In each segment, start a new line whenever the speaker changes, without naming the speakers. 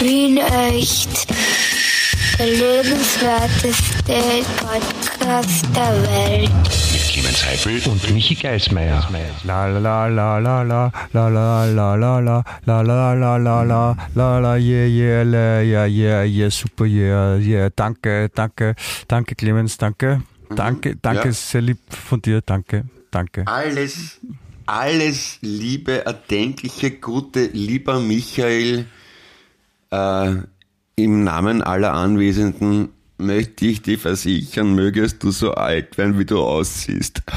Wien echt. Der lebenswerteste Podcast der Welt.
Mit Clemens Heifel
und Michi Geismeier. La la la la la la la la la la la la la la la la la yeah yeah la, yeah yeah yeah super yeah yeah danke danke danke Clemens danke danke danke
Ja.
sehr lieb von dir danke danke
Alles, alles Liebe, erdenkliche, gute, lieber Michael, äh, im Namen aller Anwesenden möchte ich dir versichern, mögest du so alt werden, wie du aussiehst.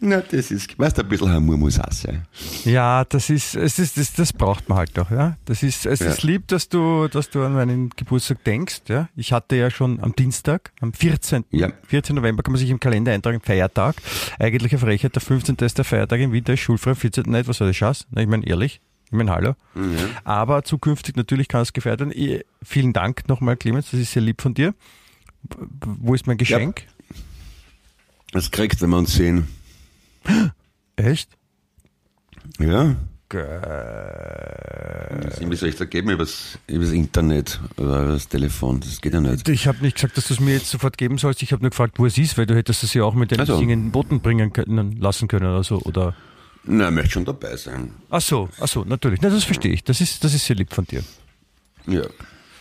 Na, das ist, weißt du, ein bisschen sein.
Ja, das ist, es ist, das, das braucht man halt doch, ja. Das ist, es
Ja.
ist lieb, dass du, dass du an meinen Geburtstag denkst, ja. Ich hatte ja schon am Dienstag, am 14.
Ja.
14. November kann man sich im Kalender eintragen, Feiertag. Eigentlich eine Frechheit, der 15. ist der Feiertag im Winter, ist schulfrei, 14. nicht, was soll das Schatz? Na, Ich meine, ehrlich. Ich meine, hallo. Aber zukünftig natürlich kann es gefeiert werden. Ich, vielen Dank nochmal, Clemens, das ist sehr lieb von dir. Wo ist mein Geschenk?
Das kriegst, wenn wir uns sehen.
Echt?
Ja?
Geil.
Wie soll ich da geben? Übers, übers Internet oder übers Telefon? Das geht ja nicht.
Ich habe nicht gesagt, dass du es mir jetzt sofort geben sollst. Ich habe nur gefragt, wo es ist, weil du hättest es ja auch mit den
Also.
singenden Boten bringen können, lassen können oder so. Oder
Na, ich möchte schon dabei sein.
ach so, ach so, natürlich. Na, das verstehe ich. Das ist, das ist sehr lieb von dir.
Ja.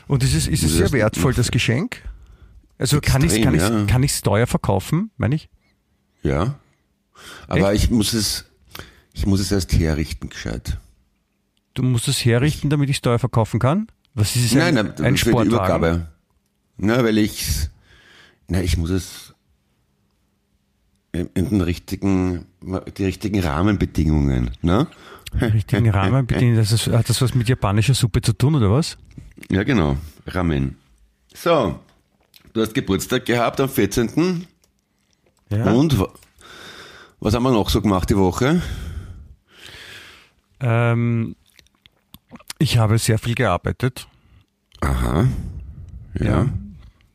Und ist es, ist es sehr wertvoll, das Geschenk? Also kann ich es
Extrem,
kann ich's,
ja.
kann ich's teuer verkaufen, meine ich?
Ja. Aber ich muss es, ich muss es erst herrichten, gescheit.
Du musst es herrichten, damit ich es teuer verkaufen kann? Was ist es?
Nein,
ein,
nein,
ein
für die? Übergabe. Na, weil ich, na, ich muss es in den richtigen, die richtigen Rahmenbedingungen, ne?
Richtigen Rahmenbedingungen. Das ist, hat das was mit japanischer Suppe zu tun, oder was?
Ja, genau. Ramen. So. Du hast Geburtstag gehabt am 14.
Ja.
Und wa- was haben wir noch so gemacht die Woche?
Ähm, ich habe sehr viel gearbeitet.
Aha. Ja.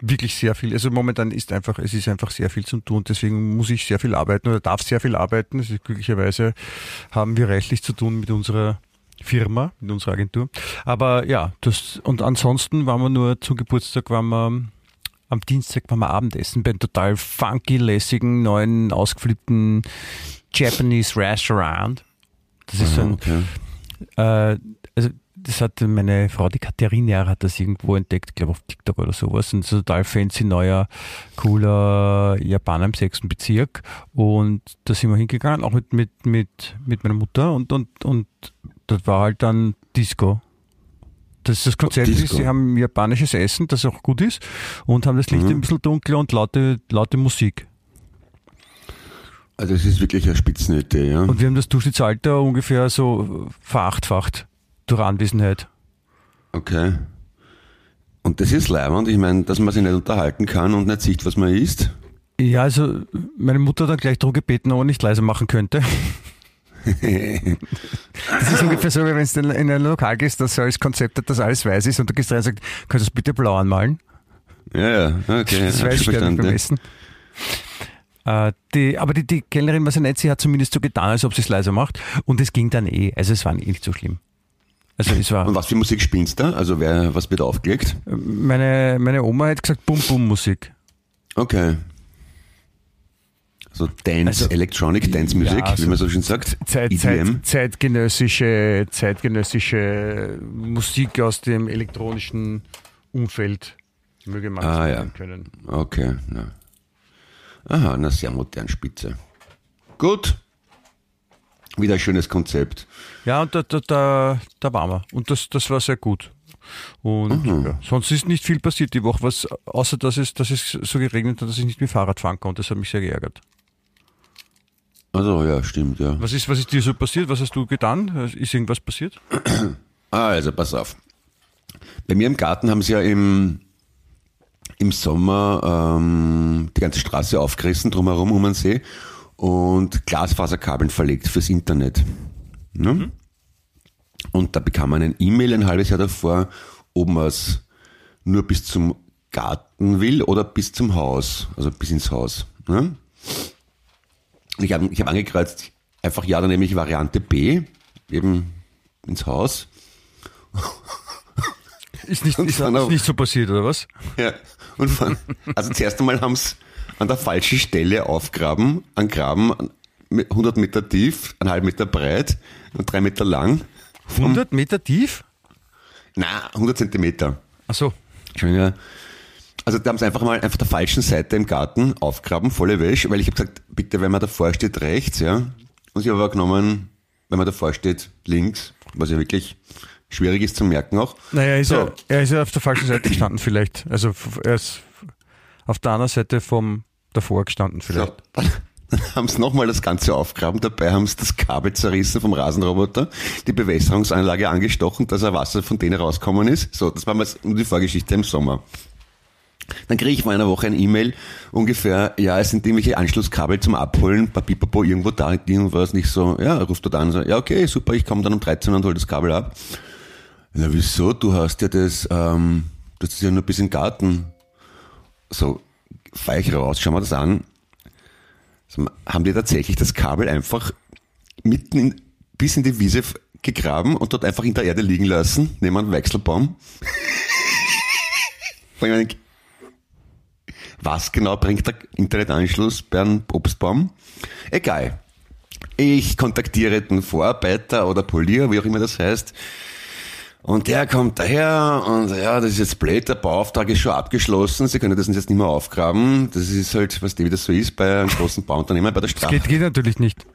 Wirklich sehr viel. Also momentan ist einfach, es ist einfach sehr viel zu tun. Deswegen muss ich sehr viel arbeiten oder darf sehr viel arbeiten. Ist, glücklicherweise haben wir reichlich zu tun mit unserer Firma, mit unserer Agentur. Aber ja, das, und ansonsten waren wir nur zu Geburtstag, waren wir am Dienstag waren wir Abendessen beim total funky, lässigen, neuen, ausgeflippten Japanese Restaurant. Das ist so ein,
Okay.
äh, also das hat meine Frau, die Katharina, hat das irgendwo entdeckt, glaube auf TikTok oder sowas. Ein total fancy, neuer, cooler Japaner im sechsten Bezirk. Und da sind wir hingegangen, auch mit, mit, mit, mit meiner Mutter und, und, und das war halt dann Disco. Das ist das Konzept,
Disco.
ist, sie haben japanisches Essen, das auch gut ist, und haben das Licht ein bisschen dunkler und laute, laute Musik.
Also es ist wirklich eine Spitzenidee, ja.
Und wir haben das Durchschnittsalter ungefähr so verachtfacht durch Anwesenheit.
Okay. Und das ist leibend, ich meine, dass man sich nicht unterhalten kann und nicht sieht, was man isst.
Ja, also meine Mutter hat dann gleich darum gebeten, ob er nicht leiser machen könnte. das ist ungefähr so, wie wenn du in ein Lokal gehst, das so als Konzept hat, dass alles weiß ist und du gehst rein und sagst, kannst du das bitte blau anmalen?
Ja, ja, okay.
Das weiß ich beim. Essen. Äh, die, aber die, die Kellnerin war sehr nett, sie hat zumindest so getan, als ob sie es leiser macht und es ging dann eh, also es war nicht so schlimm. Also es war,
Und was für Musik spielst du? Also wer, was wird aufgelegt?
meine, meine Oma hat gesagt, Bum-Bum-Musik.
Okay. So Dance,
Also-
Electronic Dance Music,
Ja, also
wie man so schön sagt.
Zeit. Zeit, zeitgenössische, zeitgenössische Musik aus dem elektronischen Umfeld möge man
Ah, ja.
können.
Okay, na. Aha, na sehr modern, spitze. Gut. Wieder ein schönes Konzept.
Ja, und da, da, da, da waren wir. Und das, das war sehr gut. Und
Mhm.
ja, sonst ist nicht viel passiert die Woche, was, außer dass es, dass es so geregnet hat, dass ich nicht mit Fahrrad fahren konnte. Das hat mich sehr geärgert.
Also ja, stimmt, ja.
Was ist, was ist dir so passiert? Was hast du getan? Ist irgendwas passiert?
Ah, also pass auf. Bei mir im Garten haben sie ja im, im Sommer ähm, die ganze Straße aufgerissen, drumherum um den See und Glasfaserkabeln verlegt fürs Internet. Ne? Und da bekam man ein E-Mail ein halbes Jahr davor, ob man es nur bis zum Garten will oder bis zum Haus, also bis ins Haus. Ne? Ich habe ich hab angekreuzt, einfach ja, dann nehme ich Variante B, eben ins Haus.
Ist nicht, ist,
dann
ist
auch-
nicht so passiert, oder was?
Ja. Und von, also zuerst einmal haben sie an der falschen Stelle aufgraben, einen Graben mit 100 Meter tief, einen halben Meter breit drei Meter lang.
100 Meter tief?
Na, 100 Zentimeter.
Ach so.
Ja. Also da haben sie einfach mal einfach der falschen Seite im Garten aufgraben, volle Wäsche, weil ich habe gesagt, bitte, wenn man davor steht, rechts, ja. Und ich habe aber genommen, wenn man davor steht, links, was ja wirklich schwierig ist zu merken auch.
Naja, ist
So.
er, er ist ja auf der falschen Seite gestanden vielleicht. Also er ist auf der anderen Seite vom davor gestanden vielleicht.
So, haben sie nochmal das Ganze aufgraben, dabei haben sie das Kabel zerrissen vom Rasenroboter, die Bewässerungsanlage angestochen, dass ein Wasser von denen rauskommen ist. So, das war mal die Vorgeschichte im Sommer. Dann kriege ich vor einer Woche ein E-Mail, ungefähr, ja, es sind irgendwelche Anschlusskabel zum Abholen, Papipapo, irgendwo da, irgendwas nicht so, ja, ruft dort an, so, ja, okay, super, ich komme dann um 13 Uhr und hol das Kabel ab. Na, wieso? Du hast ja das, ähm, das ist ja nur bis in den Garten. So, fahr ich raus, schau mal das an. So, haben die tatsächlich das Kabel einfach mitten in, bis in die Wiese gegraben und dort einfach in der Erde liegen lassen, neben einem Wechselbaum. Was genau bringt der Internetanschluss bei einem Obstbaum? Egal. Ich kontaktiere den Vorarbeiter oder Polier, wie auch immer das heißt. Und der kommt daher und ja, das ist jetzt blöd, der Bauauftrag ist schon abgeschlossen, Sie können das jetzt nicht mehr aufgraben. Das ist halt, was wie das so ist bei einem großen Bauunternehmen, bei der
Das
Strafe.
geht, geht natürlich nicht.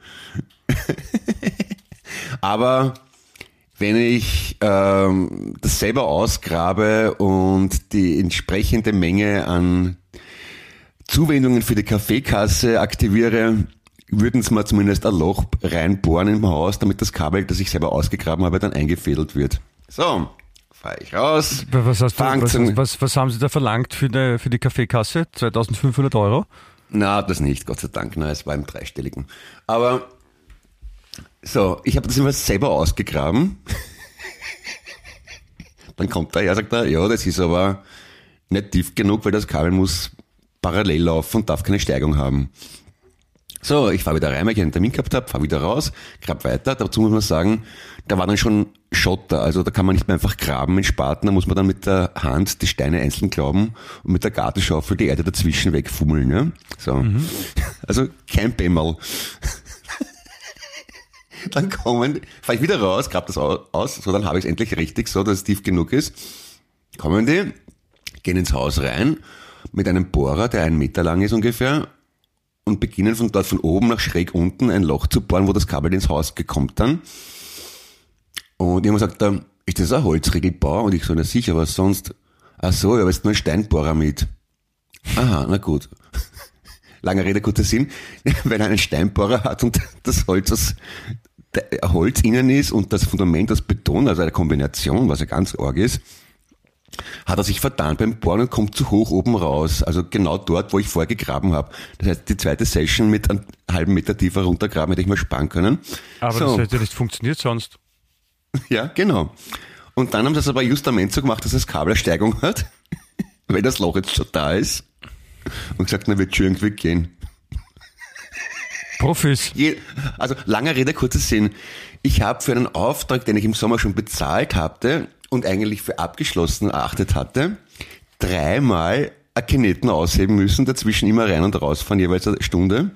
Aber wenn ich ähm, das selber ausgrabe und die entsprechende Menge an Zuwendungen für die Kaffeekasse aktiviere, würden sie mal zumindest ein Loch reinbohren im Haus, damit das Kabel, das ich selber ausgegraben habe, dann eingefädelt wird. So, fahre ich raus.
Was, hast du, was, was, was haben Sie da verlangt für die, für die Kaffeekasse? 2500 Euro?
Na, das nicht, Gott sei Dank. Na, es war im dreistelligen. Aber so, ich habe das immer selber ausgegraben. Dann kommt er her, sagt er, ja, das ist aber nicht tief genug, weil das Kabel muss parallel laufen und darf keine Steigung haben. So, ich fahre wieder rein, weil ich einen Termin gehabt habe, fahre wieder raus, grab weiter. Dazu muss man sagen, da war dann schon Schotter, also da kann man nicht mehr einfach graben mit Spaten, da muss man dann mit der Hand die Steine einzeln glauben und mit der Gartenschaufel die Erde dazwischen wegfummeln. Ja? So. Also kein Bämmerl. dann kommen, fahre ich wieder raus, grab das au- aus, so dann habe ich es endlich richtig, so dass es tief genug ist. Kommen die, gehen ins Haus rein mit einem Bohrer, der einen Meter lang ist ungefähr, und beginnen von dort von oben nach schräg unten ein Loch zu bohren, wo das Kabel ins Haus gekommt dann. Und ich habe gesagt, da, ist das ein Holzriegelbau? Und ich so, na sicher, was sonst? Ach so, ja, aber jetzt nur ein Steinbohrer mit. Aha, na gut. Langer Rede, kurzer Sinn. Wenn er einen Steinbohrer hat und das Holz aus Holz innen ist und das Fundament aus Beton, also eine Kombination, was ja ganz arg ist, hat er sich vertan beim Bohren und kommt zu hoch oben raus. Also genau dort, wo ich vorher gegraben habe. Das heißt, die zweite Session mit einem halben Meter tiefer runtergraben hätte ich mal sparen können.
Aber
So.
das hätte nicht funktioniert sonst.
Ja, genau. Und dann haben sie es aber justament so gemacht, dass das Kabel eine Steigung hat, weil das Loch jetzt schon da ist. Und gesagt, na, wird schon irgendwie gehen.
Profis.
Je, also, langer Rede, kurzer Sinn. Ich habe für einen Auftrag, den ich im Sommer schon bezahlt hatte und eigentlich für abgeschlossen erachtet hatte, dreimal Kineten ausheben müssen, dazwischen immer rein und rausfahren, jeweils eine Stunde.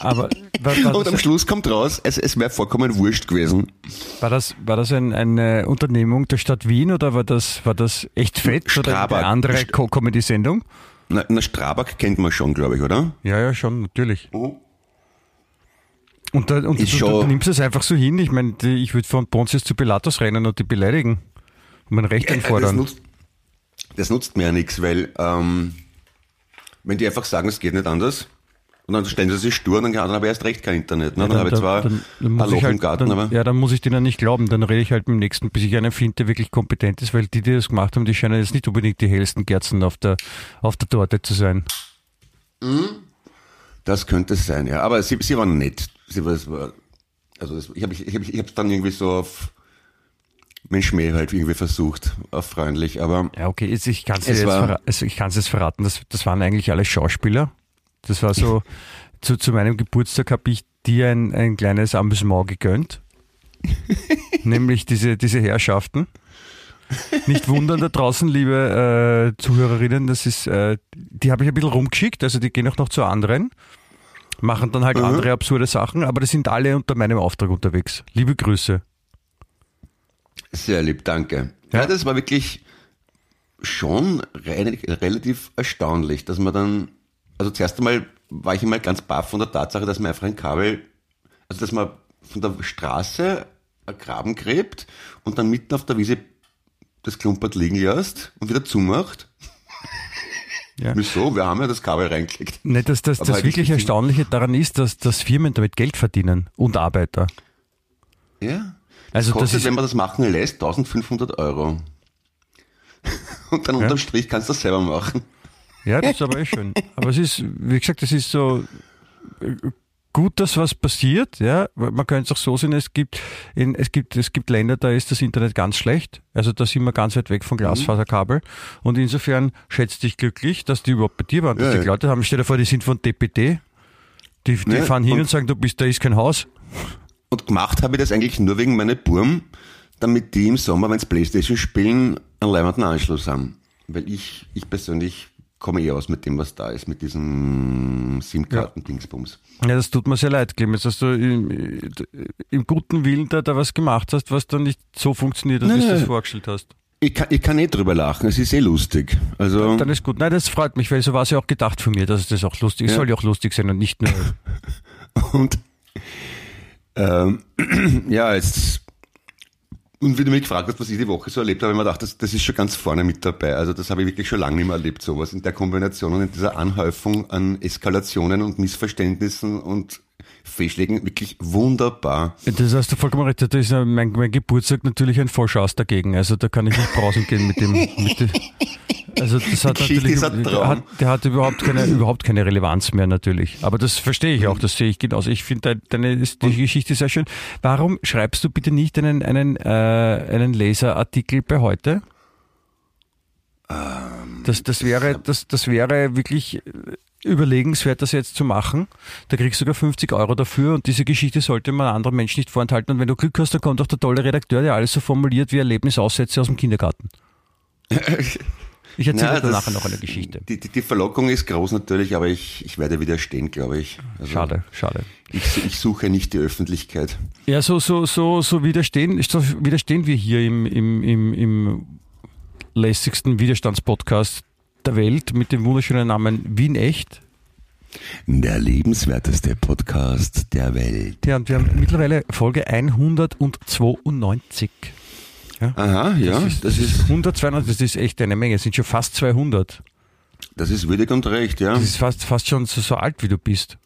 Aber war, war,
Und am Schluss kommt raus, es, es wäre vollkommen wurscht gewesen.
war das, war das ein, eine Unternehmung der Stadt Wien oder war das, war das echt fett oder
Strabag.
eine andere Comedy-Sendung?
Na, na Strabag kennt man schon, glaube ich, oder?
Ja, ja, schon, natürlich.
Mhm.
Und, da, und du, du, nimmst es einfach so hin. Ich meine, ich würde von Pontius zu Pilatus rennen und die beleidigen und mein Recht
Ja, Das
einfordern.
nutzt, das nutzt mir ja nichts, weil ähm, wenn die einfach sagen, es geht nicht anders, und dann stellen sie sich stur, dann, dann habe ich erst recht kein Internet. Ne? dann, habe ich zwar
dann
ein
muss
Loch
ich halt,
im Garten,
dann,
aber
Ja, dann muss ich denen nicht glauben. Dann rede ich halt mit dem nächsten, bis ich einen finde, der wirklich kompetent ist, weil die, die das gemacht haben, die scheinen jetzt nicht unbedingt die hellsten Kerzen auf der, auf der Torte zu sein.
das könnte es sein, ja. Aber sie, sie waren nett. Also das, ich habe ich, hab, ich hab's dann irgendwie so auf Mensch mehr halt irgendwie versucht, auf freundlich, aber
Ja, okay, ich kann es jetzt,
war-
also ich kann's jetzt verraten, das, das waren eigentlich alle Schauspieler. Das war so, zu, zu meinem Geburtstag habe ich dir ein, ein kleines Amüsement gegönnt. nämlich diese, diese Herrschaften. Nicht wundern da draußen, liebe äh, Zuhörerinnen, das ist, äh, die habe ich ein bisschen rumgeschickt, also die gehen auch noch zu anderen, machen dann halt
Mhm.
andere absurde Sachen, aber die sind alle unter meinem Auftrag unterwegs. Liebe Grüße.
Sehr lieb, danke.
Ja.
Ja, das war wirklich schon re relativ erstaunlich, dass man dann, also zuerst einmal war ich einmal ganz baff von der Tatsache, dass man einfach ein Kabel, also dass man von der Straße einen Graben gräbt und dann mitten auf der Wiese das Klumpert liegen lässt und wieder zumacht.
Ja.
Wieso? Wir haben ja das Kabel reingeklickt.
Ne, das, das,
Aber
das
halt
wirklich Erstaunliche daran ist, dass, dass Firmen damit Geld verdienen und Arbeiter.
Ja.
Also
das
das
kostet,
ist-
wenn man das machen lässt, 1500 Euro. Und dann unterm Strich kannst du das selber machen.
Ja, das ist aber eh schön. Aber es ist, wie gesagt, es ist so gut, dass was passiert. Ja, man könnte es auch so sehen, es gibt, in, es gibt, es gibt Länder, da ist das Internet ganz schlecht. Also da sind wir ganz weit weg
Mhm.
von Glasfaserkabel. Und insofern schätzt dich glücklich, dass die überhaupt bei dir waren, dass
Ja,
die. Leute haben. Stell dir vor, die sind von DPD. Die, die
Ja,
fahren hin und,
und-
sagen, du bist, da ist kein Haus.
Und gemacht habe ich das eigentlich nur wegen meiner Burm, damit die im Sommer, wenn sie Playstation spielen, einen leibenden Anschluss haben. Weil ich, ich persönlich komme eher aus mit dem, was da ist, mit diesem SIM-Karten-Dingsbums.
Ja, das tut mir sehr leid, Clemens, dass du im, im guten Willen da, da was gemacht hast, was dann nicht so funktioniert, hat, wie du
nein.
vorgestellt hast.
Ich kann, ich kann nicht drüber lachen, es ist eh lustig. Also,
Dann ist gut. Nein, das freut mich, weil so war es ja auch gedacht von mir, dass das auch lustig ist.
Ja.
Soll ja auch lustig sein und nicht nur.
Und ähm, ja, jetzt und wie du mich gefragt hast, was ich die Woche so erlebt habe, habe ich mir gedacht, das, das ist schon ganz vorne mit dabei. Also das habe ich wirklich schon lange nicht mehr erlebt, sowas in der Kombination und in dieser Anhäufung an Eskalationen und Missverständnissen und Fehlschlägen wirklich wunderbar.
Das hast du vollkommen recht. Da ist mein, mein Geburtstag natürlich ein Vollschaus dagegen. Also da kann ich nicht brausen gehen mit dem. Mit dem also das hat natürlich, hat, der hat überhaupt keine, überhaupt keine Relevanz mehr natürlich. Aber das verstehe ich auch, das sehe ich genauso. Ich finde deine, deine Geschichte sehr schön. Warum schreibst du bitte nicht einen, einen, äh, einen Leserartikel bei heute? Das, das, wäre, das, das wäre wirklich äh, überlegenswert, das jetzt zu machen. Da kriegst du sogar 50 Euro dafür und diese Geschichte sollte man anderen Menschen nicht vorenthalten. Und wenn du Glück hast, dann kommt auch der tolle Redakteur, der alles so formuliert wie Erlebnisaussätze aus dem Kindergarten. Ich erzähle dir
das-
nachher noch eine Geschichte.
Die, die, die Verlockung ist groß natürlich, aber ich, ich werde widerstehen, glaube ich. Also
Schade, schade.
Ich, ich suche nicht die Öffentlichkeit.
Ja, so, so, so, so widerstehen, so widerstehen wir hier im, im, im, im lässigsten Widerstandspodcast der Welt mit dem wunderschönen Namen Wien Echt.
Der lebenswerteste Podcast der Welt.
Ja, und wir haben mittlerweile Folge 192.
Aha, ja,
das ist, das ist 192, das ist echt eine Menge, es sind schon fast 200.
Das ist würdig und recht, ja.
Das ist fast, fast schon so, so alt, wie du bist.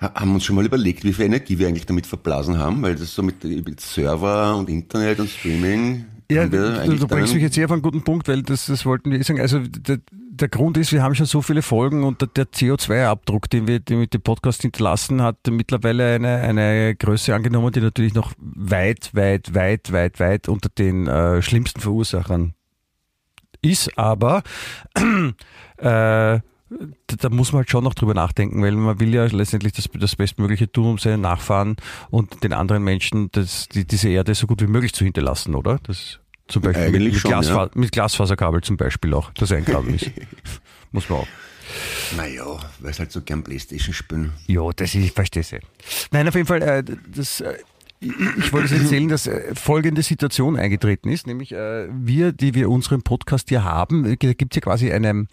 Ha- Haben wir uns schon mal überlegt, wie viel Energie wir eigentlich damit verblasen haben, weil das so mit, mit Server und Internet und Streaming.
Ja, du, du bringst mich jetzt eher auf einen guten Punkt, weil das, das wollten wir eh sagen. Also der, der Grund ist, wir haben schon so viele Folgen und der, der CO2-Abdruck, den wir mit dem Podcast hinterlassen, hat mittlerweile eine, eine Größe angenommen, die natürlich noch weit, weit, weit, weit, weit unter den äh, schlimmsten Verursachern ist. Aber äh, da, muss man halt schon noch drüber nachdenken, weil man will ja letztendlich das, das Bestmögliche tun, um seinen Nachfahren und den anderen Menschen das, die, diese Erde so gut wie möglich zu hinterlassen, oder? Das zum Beispiel
Eigentlich
mit,
schon,
Glasfa
ja.
mit Glasfaserkabel zum Beispiel auch, das eingraben ist. muss man auch.
Naja, weil es halt so gern Playstation spielen.
Ja, das ist, ich verstehe es. Nein, auf jeden Fall, äh, das, äh, ich, ich wollte es erzählen, dass äh, folgende Situation eingetreten ist, nämlich äh, wir, die wir unseren Podcast hier haben, äh, da gibt es ja quasi einen,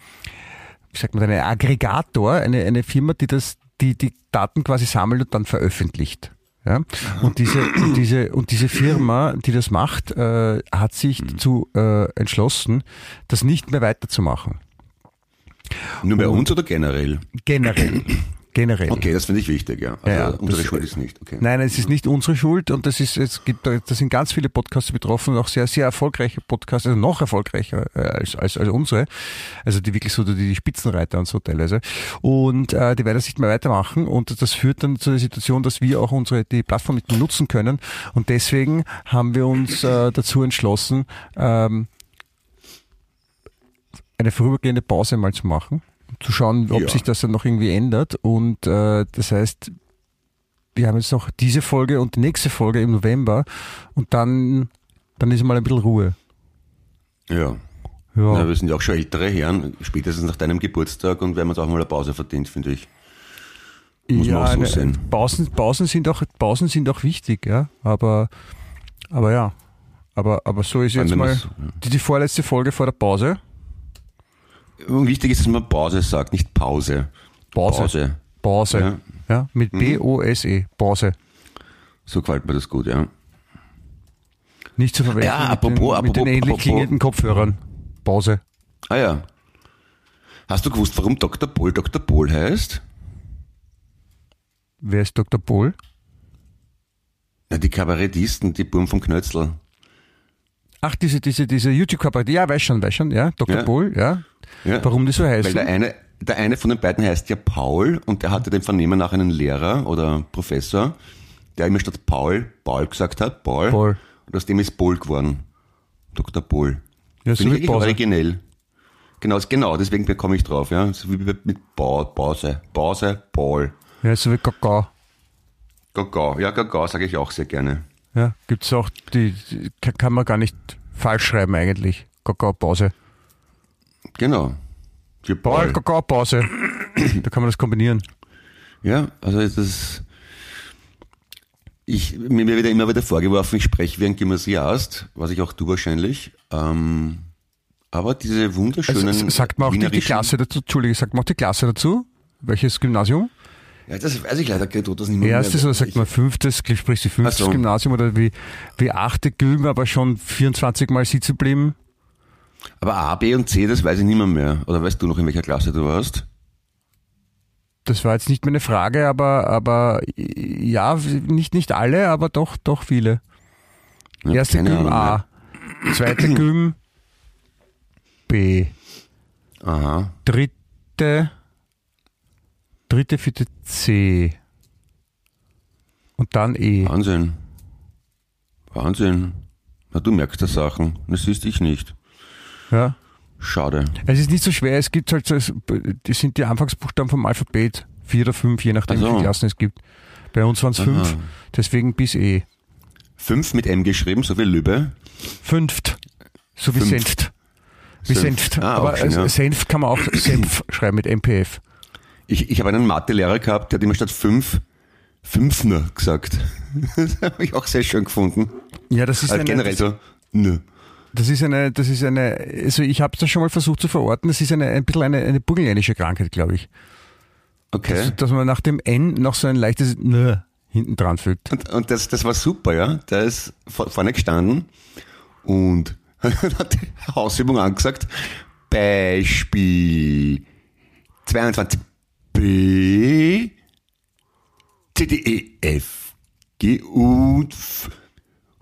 wie sagt man, einen Aggregator, eine, eine Firma, die das, die die Daten quasi sammelt und dann veröffentlicht. Ja? Und diese, und diese, und diese Firma, die das macht, äh, hat sich dazu äh, entschlossen, das nicht mehr weiterzumachen.
Nur bei uns oder generell?
Generell. Generell.
Okay, das finde ich wichtig, ja. Also
Ja,
unsere
das-
Schuld ist nicht, okay.
Nein, es ist nicht unsere Schuld und das ist, es gibt, da da sind ganz viele Podcasts betroffen und auch sehr, sehr erfolgreiche Podcasts, also noch erfolgreicher äh, als, als, als unsere. Also die wirklich so die, die Spitzenreiter und so teilweise. Und äh, die werden das nicht mehr weitermachen und das führt dann zu der Situation, dass wir auch unsere, die Plattform nicht mehr nutzen können und deswegen haben wir uns äh, dazu entschlossen, ähm, eine vorübergehende Pause mal zu machen, zu schauen, ob
Ja.
sich das dann noch irgendwie ändert und äh, das heißt, wir haben jetzt noch diese Folge und die nächste Folge im November und dann, dann ist mal ein bisschen Ruhe.
Ja.
Ja.
Na, wir sind ja auch schon ältere Herren, spätestens nach deinem Geburtstag und wir haben uns auch mal eine Pause verdient, finde ich. Muss man auch so sehen.
Pausen, Pausen sind auch, Pausen sind auch wichtig, ja. Aber, aber ja. Aber, aber so ist jetzt mal die, die vorletzte Folge vor der Pause.
Wichtig ist, dass man Pause sagt, nicht Pause.
Pause.
Pause.
Pause.
Ja.
Ja. mit B-O-S-E. Pause.
So gefällt mir das gut, ja.
Nicht zu verwechseln
Ja,
mit,
apropos-
den, mit den
apropos-
ähnlich
apropos-
klingenden Kopfhörern. Pause.
Ah ja. Hast du gewusst, warum Dr. Pohl Dr. Pohl heißt?
Wer ist Dr. Pohl?
Ja, die Kabarettisten, die Burm vom Knötzl.
Ach, diese, diese, diese YouTube-Kabarett. Ja, weiß schon, weiß schon, ja. Dr.
Ja.
Pohl, ja.
Ja.
Warum die so
Weil
heißen?
der eine, der eine von den beiden heißt ja Paul und der hatte den Vernehmen nach einen Lehrer oder Professor, der immer statt Paul Paul gesagt hat, Paul.
Paul.
Und aus dem ist Paul geworden. Dr. Paul.
Ja, so
Finde
wie
ich originell. Genau, genau, deswegen bekomme ich drauf, ja. So wie mit Ba- Pause. Pause, Paul.
Ja, so wie Kakao.
Gagau. Ja, Gagau sage ich auch sehr gerne.
Ja, gibt's auch, die, die kann- man gar nicht falsch schreiben eigentlich. Kakao-Pause.
Genau.
Paul. Kakao-Pause. da kann man das kombinieren.
Ja, also es ist, ich, mir wird immer wieder vorgeworfen, ich spreche wie ein Gymnasiast, was ich auch tue wahrscheinlich. Ähm, aber diese wunderschönen.
Also, sagt man auch die, die Klasse dazu, Entschuldige, sagt man auch die Klasse dazu? Welches Gymnasium?
Ja, das weiß ich leider nicht, das nicht mehr.
Erstes oder sagt man fünftes, sprich die fünftes
so.
Gymnasium oder wie, wie achte Gym, aber schon 24 Mal sitzen geblieben?
Aber A, B und C, das weiß ich nicht mehr, mehr. Oder weißt du noch, in welcher Klasse du warst?
Das war jetzt nicht meine Frage, aber, aber ja, nicht, nicht alle, aber doch, doch viele.
Ja,
Erste Gym
Ahnung
A, zweite Gym B.
Aha.
dritte, dritte, vierte C und dann E.
Wahnsinn. Wahnsinn. Na, du merkst da Sachen. Das siehst ich nicht.
Ja.
Schade.
Es ist nicht so schwer, es gibt halt es- das sind die Anfangsbuchstaben vom Alphabet, vier oder fünf, je nachdem,
Ach
wie viele Klassen es gibt. Bei uns waren es fünf, deswegen bis E.
Fünf mit M geschrieben, so wie Lübbe.
Fünft, so wie
Fünft.
Senft. Wie
Senft.
Senft.
Ah,
Aber
schön, ja.
Senf kann man auch Senf schreiben mit MPF.
Ich, ich habe einen Mathelehrer gehabt, der hat immer statt fünf Fünfner gesagt. Das habe ich auch sehr schön gefunden.
Ja, das ist
Also
eine,
generell so, nö.
das ist eine, das ist eine, also ich habe das schon mal versucht zu verorten, das ist eine, ein bisschen eine, eine burgenländische Krankheit, glaube ich.
Okay.
Dass, dass man nach dem N noch so ein leichtes N hinten dran fügt.
Und, und das, das war super, ja. Der ist vor- vorne gestanden und hat die Hausübung angesagt. Beispiel 22 B C D E F G und F.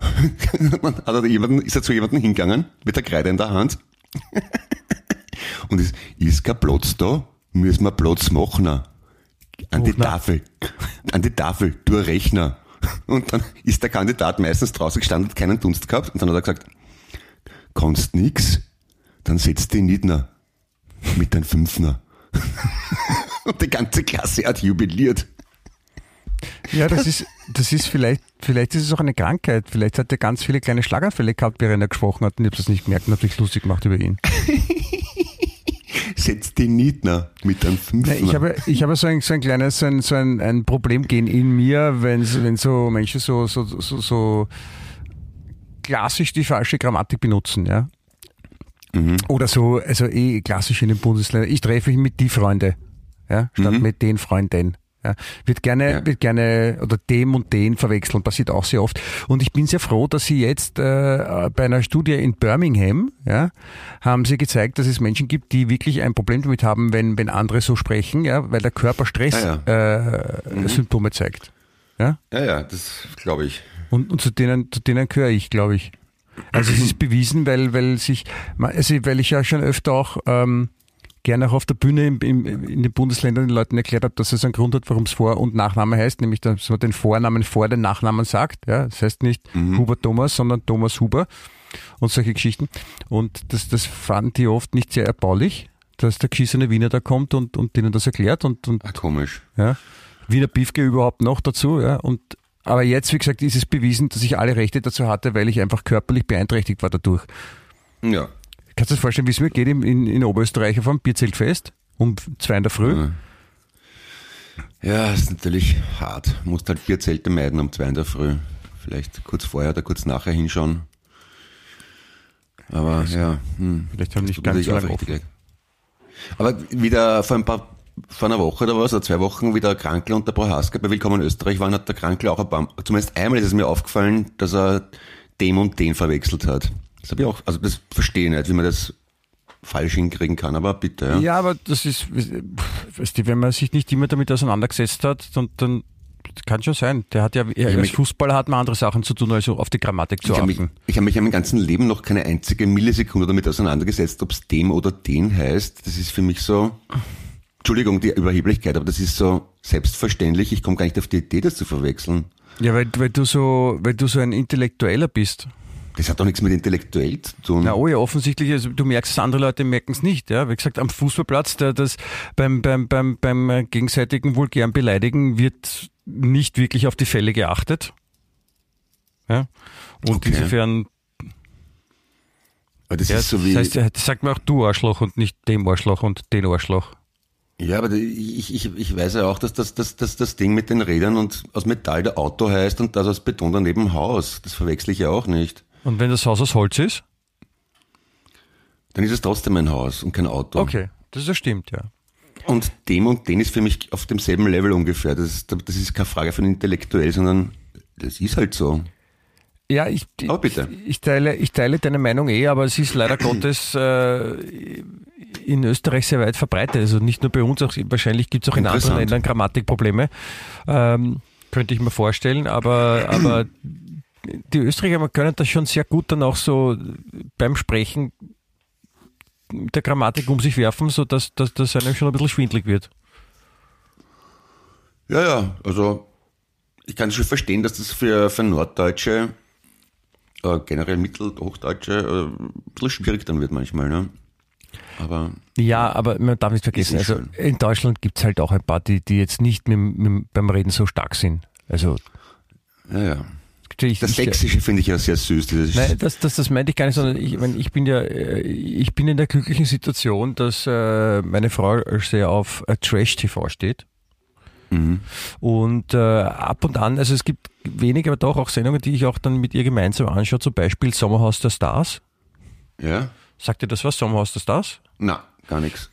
Hat er jemanden, ist er zu jemandem hingegangen mit der Kreide in der Hand und ist, ist kein Platz da, müssen wir Platz machen. An die
Hochner.
Tafel. An die Tafel, du Rechner. Und dann ist der Kandidat meistens draußen gestanden, hat keinen Dunst gehabt und dann hat er gesagt, kannst nix, dann setz dich nieder mit deinem Fünfner. und die ganze Klasse hat jubiliert.
Ja, das ist, das ist vielleicht, vielleicht ist es auch eine Krankheit. Vielleicht hat er ganz viele kleine Schlaganfälle gehabt, während er gesprochen hat und ich habe das nicht gemerkt und habe mich lustig gemacht über ihn.
Setz dich nieder mit deinem Fünfner.
Ich habe, ich habe so ein, so ein kleines, so ein, so ein, ein Problemgehen in mir, wenn, wenn so Menschen so, so, so, so klassisch die falsche Grammatik benutzen, ja.
Mhm.
Oder so, also eh klassisch in den Bundesländern. Ich treffe mich mit die Freunde, ja, statt mit den Freunden. Ja, wird gerne,
Mhm. Ja.
wird gerne oder dem und den verwechseln, passiert auch sehr oft. Und ich bin sehr froh, dass Sie jetzt äh, bei einer Studie in Birmingham, ja, haben Sie gezeigt, dass es Menschen gibt, die wirklich ein Problem damit haben, wenn, wenn andere so sprechen, ja, weil der Körper Stress
Ah,
äh, Symptome zeigt. Ja?
ja, ja, das glaube ich.
Und, und zu denen, zu denen gehöre ich, glaube ich. Also es ist bewiesen, weil, weil sich, also weil ich ja schon öfter auch ähm, gerne auch auf der Bühne im, im, in den Bundesländern den Leuten erklärt habe, dass es einen Grund hat, warum es Vor- und Nachname heißt, nämlich dass man den Vornamen vor den Nachnamen sagt. Ja, das heißt nicht Huber Thomas, sondern Thomas Huber und solche Geschichten. Und das, das fanden die oft nicht sehr erbaulich, dass der geschissene Wiener da kommt und, und denen das erklärt und, und
Ah, komisch.
ja. Wiener Piefke überhaupt noch dazu, ja. Und aber jetzt, wie gesagt, ist es bewiesen, dass ich alle Rechte dazu hatte, weil ich einfach körperlich beeinträchtigt war dadurch.
Ja.
Kannst du dir vorstellen, wie es mir geht in, in, in Oberösterreich auf einem Bierzeltfest um zwei in der Früh?
Ja. Ja, ist natürlich hart. Musst halt vier Zelte meiden um zwei in der Früh. Vielleicht kurz vorher oder kurz nachher hinschauen. Aber ja, hm.
Vielleicht haben nicht ganz so lange
leid. Aber wieder vor ein paar, vor einer Woche oder was, oder zwei Wochen, wie der Krankl und der Prohaska bei Willkommen in Österreich waren, hat der Krankl auch ein paar, zumindest einmal ist es mir aufgefallen, dass er dem und den verwechselt hat. Das habe ich auch, also das verstehe ich nicht, wie man das falsch hinkriegen kann, aber bitte, ja.
Ja, aber das ist, weißt du, wenn man sich nicht immer damit auseinandergesetzt hat, dann, dann kann schon sein. Der hat ja, als
mich-
Fußballer hat man andere Sachen zu tun, als auf die Grammatik zu
Ich habe mich,
achten.
ich hab mich in meinem ganzen Leben noch keine einzige Millisekunde damit auseinandergesetzt, ob es dem oder den heißt. Das ist für mich so, Entschuldigung, die Überheblichkeit, aber das ist so selbstverständlich. Ich komme gar nicht auf die Idee, das zu verwechseln.
Ja, weil, weil du so, weil du so ein Intellektueller bist.
Das hat doch nichts mit intellektuell zu tun.
Na oh ja, offensichtlich, also du merkst es, andere Leute merken es nicht. Ja? Wie gesagt, am Fußballplatz, der, das beim, beim, beim, beim äh, gegenseitigen vulgären Beleidigen wird nicht wirklich auf die Fälle geachtet. Ja? Und
Okay.
insofern,
aber das
ja,
ist so wie,
das heißt, das sagt man auch du Arschloch und nicht dem Arschloch und den Arschloch.
ja, aber ich, ich, ich weiß ja auch, dass das, das, das, das Ding mit den Rädern und aus Metall der Auto heißt und das aus Beton daneben Haus. Das verwechsel ich ja auch nicht.
Und wenn das Haus aus Holz ist?
Dann ist es trotzdem ein Haus und kein Auto.
Okay, das stimmt, ja.
Und dem und den ist für mich auf demselben Level ungefähr. Das ist, das ist keine Frage von intellektuell, sondern das ist halt so.
Ja, ich,
Aber bitte.
Ich, ich, teile, ich teile deine Meinung eh, aber es ist leider Gottes äh, in Österreich sehr weit verbreitet. Also nicht nur bei uns, auch wahrscheinlich gibt es auch in anderen. Ländern Grammatikprobleme. Ähm, könnte ich mir vorstellen, aber, aber die Österreicher können das schon sehr gut dann auch so beim Sprechen mit der Grammatik um sich werfen, sodass dass das einem schon ein bisschen schwindlig wird.
Ja, ja, also ich kann schon verstehen, dass das für, für Norddeutsche, äh, generell Mittelhochdeutsche, äh, ein bisschen schwierig dann wird manchmal. Ne? Aber
Ja, aber man darf nicht vergessen,
Ist
also
nicht
in Deutschland gibt es halt auch ein paar, die, die jetzt nicht mit, mit, beim Reden so stark sind. Also
ja, ja.
Ich,
Das Sächsische finde ich ja sehr süß. Dieses
Nein, das, das, das meinte ich gar nicht, sondern ich, mein, ich bin ja, äh, ich bin in der glücklichen Situation, dass äh, meine Frau sehr auf äh, Trash-TV steht.
mhm.
Und äh, ab und an, also es gibt wenige, aber doch auch Sendungen, die ich auch dann mit ihr gemeinsam anschaue, zum Beispiel Sommerhaus der Stars.
Ja?
Sagt dir das was, Sommerhaus der Stars?
Na, gar nichts.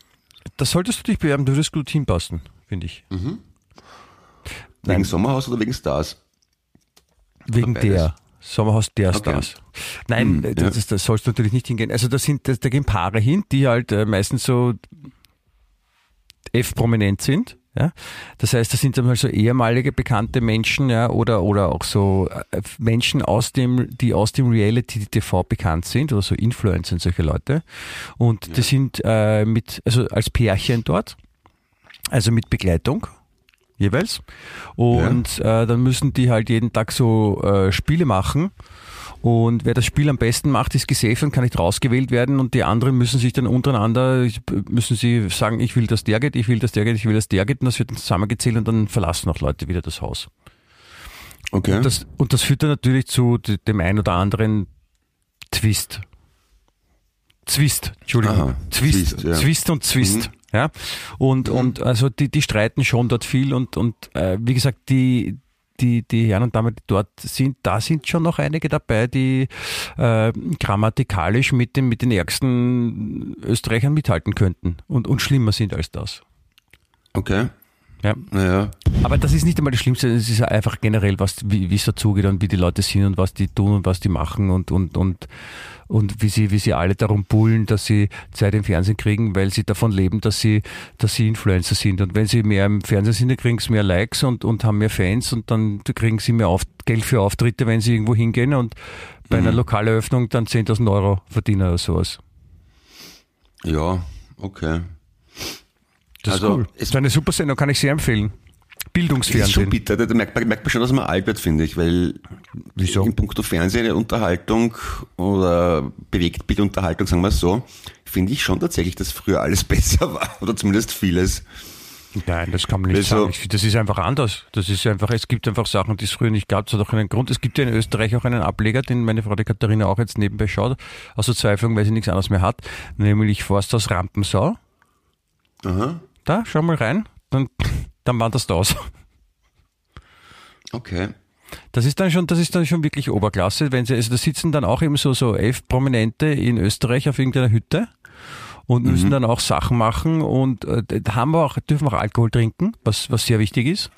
Das solltest du dich bewerben, du würdest gut hinpassen, finde ich.
Wegen
Nein.
Sommerhaus oder wegen Stars?
Wegen der. Sommerhaus der
Okay.
Stars. Nein,
Hm,
äh,
ja.
das, das sollst du natürlich nicht hingehen. Also da sind, da, da gehen Paare hin, die halt äh, meistens so F-prominent sind. Ja? Das heißt, das sind dann halt so ehemalige bekannte Menschen, ja, oder, oder auch so äh, Menschen aus dem, die aus dem Reality-TV bekannt sind, oder so Influencer und solche Leute. Und die sind äh, mit, also als Pärchen dort, also mit Begleitung jeweils. Und äh, dann müssen die halt jeden Tag so äh, Spiele machen. Und wer das Spiel am besten macht, ist gesaved und kann nicht rausgewählt werden. Und die anderen müssen sich dann untereinander, müssen sie sagen, ich will, dass der geht, ich will, dass der geht, ich will, dass der geht. Und das wird dann zusammengezählt und dann verlassen auch Leute wieder das Haus.
Okay.
Und das, und das führt dann natürlich zu de- dem ein oder anderen Twist. Zwist, Entschuldigung.
Aha,
Zwist,
Zwist, ja.
Zwist und Zwist. Ja. Und, und also die, die streiten schon dort viel und, und äh, wie gesagt, die, die, die Herren und Damen, die dort sind, da sind schon noch einige dabei, die äh, grammatikalisch mit, dem, mit den ärgsten Österreichern mithalten könnten und, und schlimmer sind als das.
okay.
Ja.
Naja.
Aber das ist nicht einmal das Schlimmste, es ist einfach generell, was, wie es dazugeht und wie die Leute sind und was die tun und was die machen und, und, und, und wie sie, wie sie alle darum bullen, dass sie Zeit im Fernsehen kriegen, weil sie davon leben, dass sie, dass sie Influencer sind. Und wenn sie mehr im Fernsehen sind, dann kriegen sie mehr Likes und, und haben mehr Fans und dann kriegen sie mehr auf, Geld für Auftritte, wenn sie irgendwo hingehen und bei einer Lokaleröffnung dann 10.000 Euro verdienen oder sowas.
Ja, okay.
Das
Also,
ist cool.
es-
ist eine super Sendung, kann ich sehr empfehlen.
Das ist schon
Bildungsfernsehen.
bitter, da merkt man, merkt man schon, dass man alt wird, finde ich, weil
Wieso?
in puncto Fernsehunterhaltung oder Bewegtbildunterhaltung, sagen wir es so, finde ich schon tatsächlich, dass früher alles besser war oder zumindest vieles.
Nein, das kann man nicht
Weil so-
sagen. Ich- Das ist einfach anders. Das ist einfach, es gibt einfach Sachen, die es früher nicht gab. Das hat auch einen Grund. Es gibt ja in Österreich auch einen Ableger, den meine Frau die Katharina auch jetzt nebenbei schaut, aus Verzweiflung, weil sie nichts anderes mehr hat, nämlich Forsthaus Rampensau.
Aha.
Da, schau mal rein, dann, dann wanderst du aus.
Okay.
Das ist dann schon, das ist dann schon wirklich Oberklasse, wenn sie, also da sitzen dann auch eben so, so elf Prominente in Österreich auf irgendeiner Hütte und müssen dann auch Sachen machen und äh, da haben wir auch, dürfen auch Alkohol trinken, was, was sehr wichtig ist.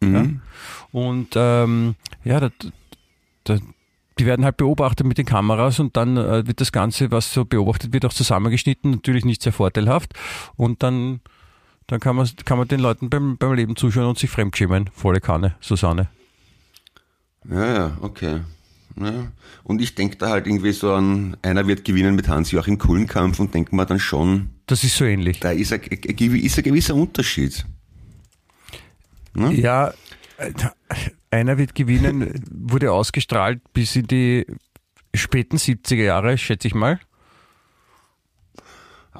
Mhm.
Und ähm, ja, da, da, die werden halt beobachtet mit den Kameras und dann äh, wird das Ganze, was so beobachtet wird, auch zusammengeschnitten, natürlich nicht sehr vorteilhaft. Und dann, dann kann man, kann man den Leuten beim, beim Leben zuschauen und sich fremdschämen. Volle Kanne, Susanne.
Ja, ja, okay. Ja. Und ich denke da halt irgendwie so an, einer wird gewinnen mit Hans-Joachim Kullenkampf und denke mir dann schon,
Das ist so ähnlich.
da ist ein, ist ein gewisser Unterschied. Ne?
Ja, einer wird gewinnen, wurde ausgestrahlt bis in die späten 70er Jahre, schätze ich mal.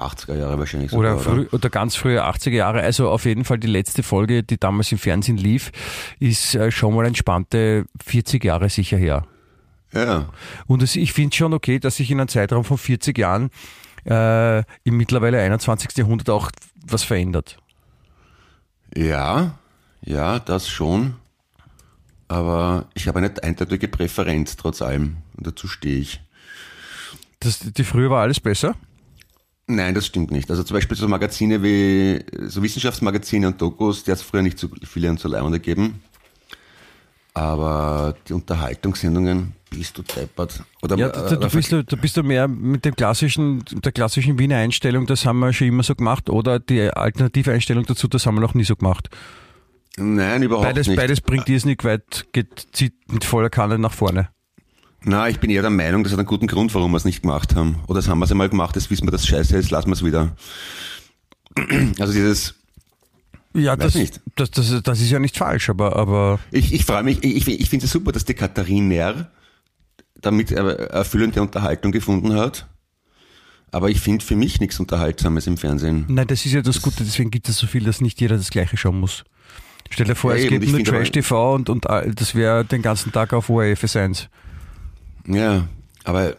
80er Jahre wahrscheinlich
Oder,
sogar,
früh, oder ganz frühe 80er Jahre. Also auf jeden Fall die letzte Folge, die damals im Fernsehen lief, ist äh, schon mal entspannte 40 Jahre sicher her.
Ja.
Und es, ich finde schon okay, dass sich in einem Zeitraum von 40 Jahren äh, im mittlerweile 21. Jahrhundert auch was verändert.
Ja, ja, das schon. Aber ich habe eine eindeutige Präferenz trotz allem. Und dazu stehe ich.
Das, die früher war alles besser.
Nein, das stimmt nicht. Also zum Beispiel so Magazine wie, so Wissenschaftsmagazine und Dokus, die hat es früher nicht so viele und so Leibende gegeben. Aber die Unterhaltungssendungen, bist du deppert. Oder,
Ja,
äh,
da, da,
oder
bist du, da bist du mehr mit dem klassischen, der klassischen Wiener Einstellung, das haben wir schon immer so gemacht, oder die alternative Einstellung dazu, das haben wir noch nie so gemacht.
Nein, überhaupt
Beides,
nicht.
beides bringt irrsinnig weit, geht, zieht mit voller Kanne nach vorne.
Na, ich bin eher der Meinung, das hat einen guten Grund, warum wir es nicht gemacht haben. Oder das haben wir es einmal gemacht, jetzt wissen wir, dass es scheiße ist, lassen wir es wieder. Also dieses,
Ja,
Weiß
das,
nicht.
Das, das, das ist ja nicht falsch, aber, aber
ich, ich freue mich, ich, ich finde es super, dass die Kathariner damit er- erfüllende Unterhaltung gefunden hat. Aber ich finde für mich nichts Unterhaltsames im Fernsehen.
nein, das ist ja das Gute, deswegen gibt es so viel, dass nicht jeder das Gleiche schauen muss. Stell dir vor,
Ja,
es
eben,
geht
ich
nur Trash TV und, und all- das wäre den ganzen Tag auf ORF 1.
Ja, aber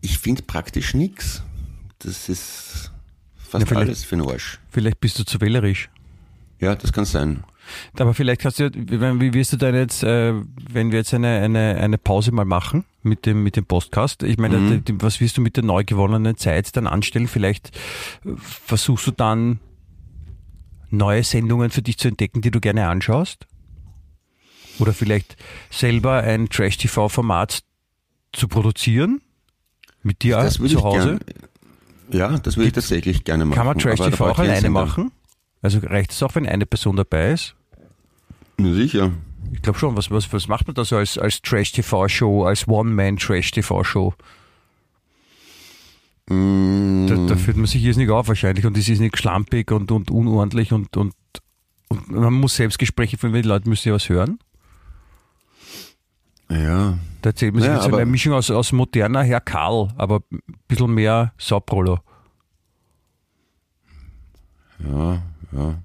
ich finde praktisch nichts. Das ist fast
Ja,
alles für den Arsch.
Vielleicht bist du zu wählerisch.
Ja, das kann sein.
Aber vielleicht kannst du, ja- wie wirst du denn jetzt, äh, wenn wir jetzt eine, eine, eine Pause mal machen mit dem, mit dem Podcast? Ich meine,
Mhm.
was wirst du mit der neu gewonnenen Zeit dann anstellen? Vielleicht äh, versuchst du dann neue Sendungen für dich zu entdecken, die du gerne anschaust? Oder vielleicht selber ein Trash-TV-Format zu produzieren? Mit dir
Das
zu Hause?
gern, ja, das würde ich tatsächlich gerne machen.
Kann man Trash-TV
brauche
auch alleine machen? Also reicht es auch, wenn eine Person dabei ist?
Ja, sicher.
Ich glaube schon, was, was, was macht man da so als, als Trash-TV-Show, als One-Man-Trash-TV-Show?
Mm,
Da, da fühlt man sich irrsinnig auf wahrscheinlich und es ist nicht schlampig und, und unordentlich und, und, und man muss Selbstgespräche führen, weil die Leute müssen ja was hören.
Ja,
Da erzählt man sich
Ja,
jetzt so eine Mischung aus, aus moderner Herr Karl, aber ein bisschen mehr Sauprollo.
ja, ja.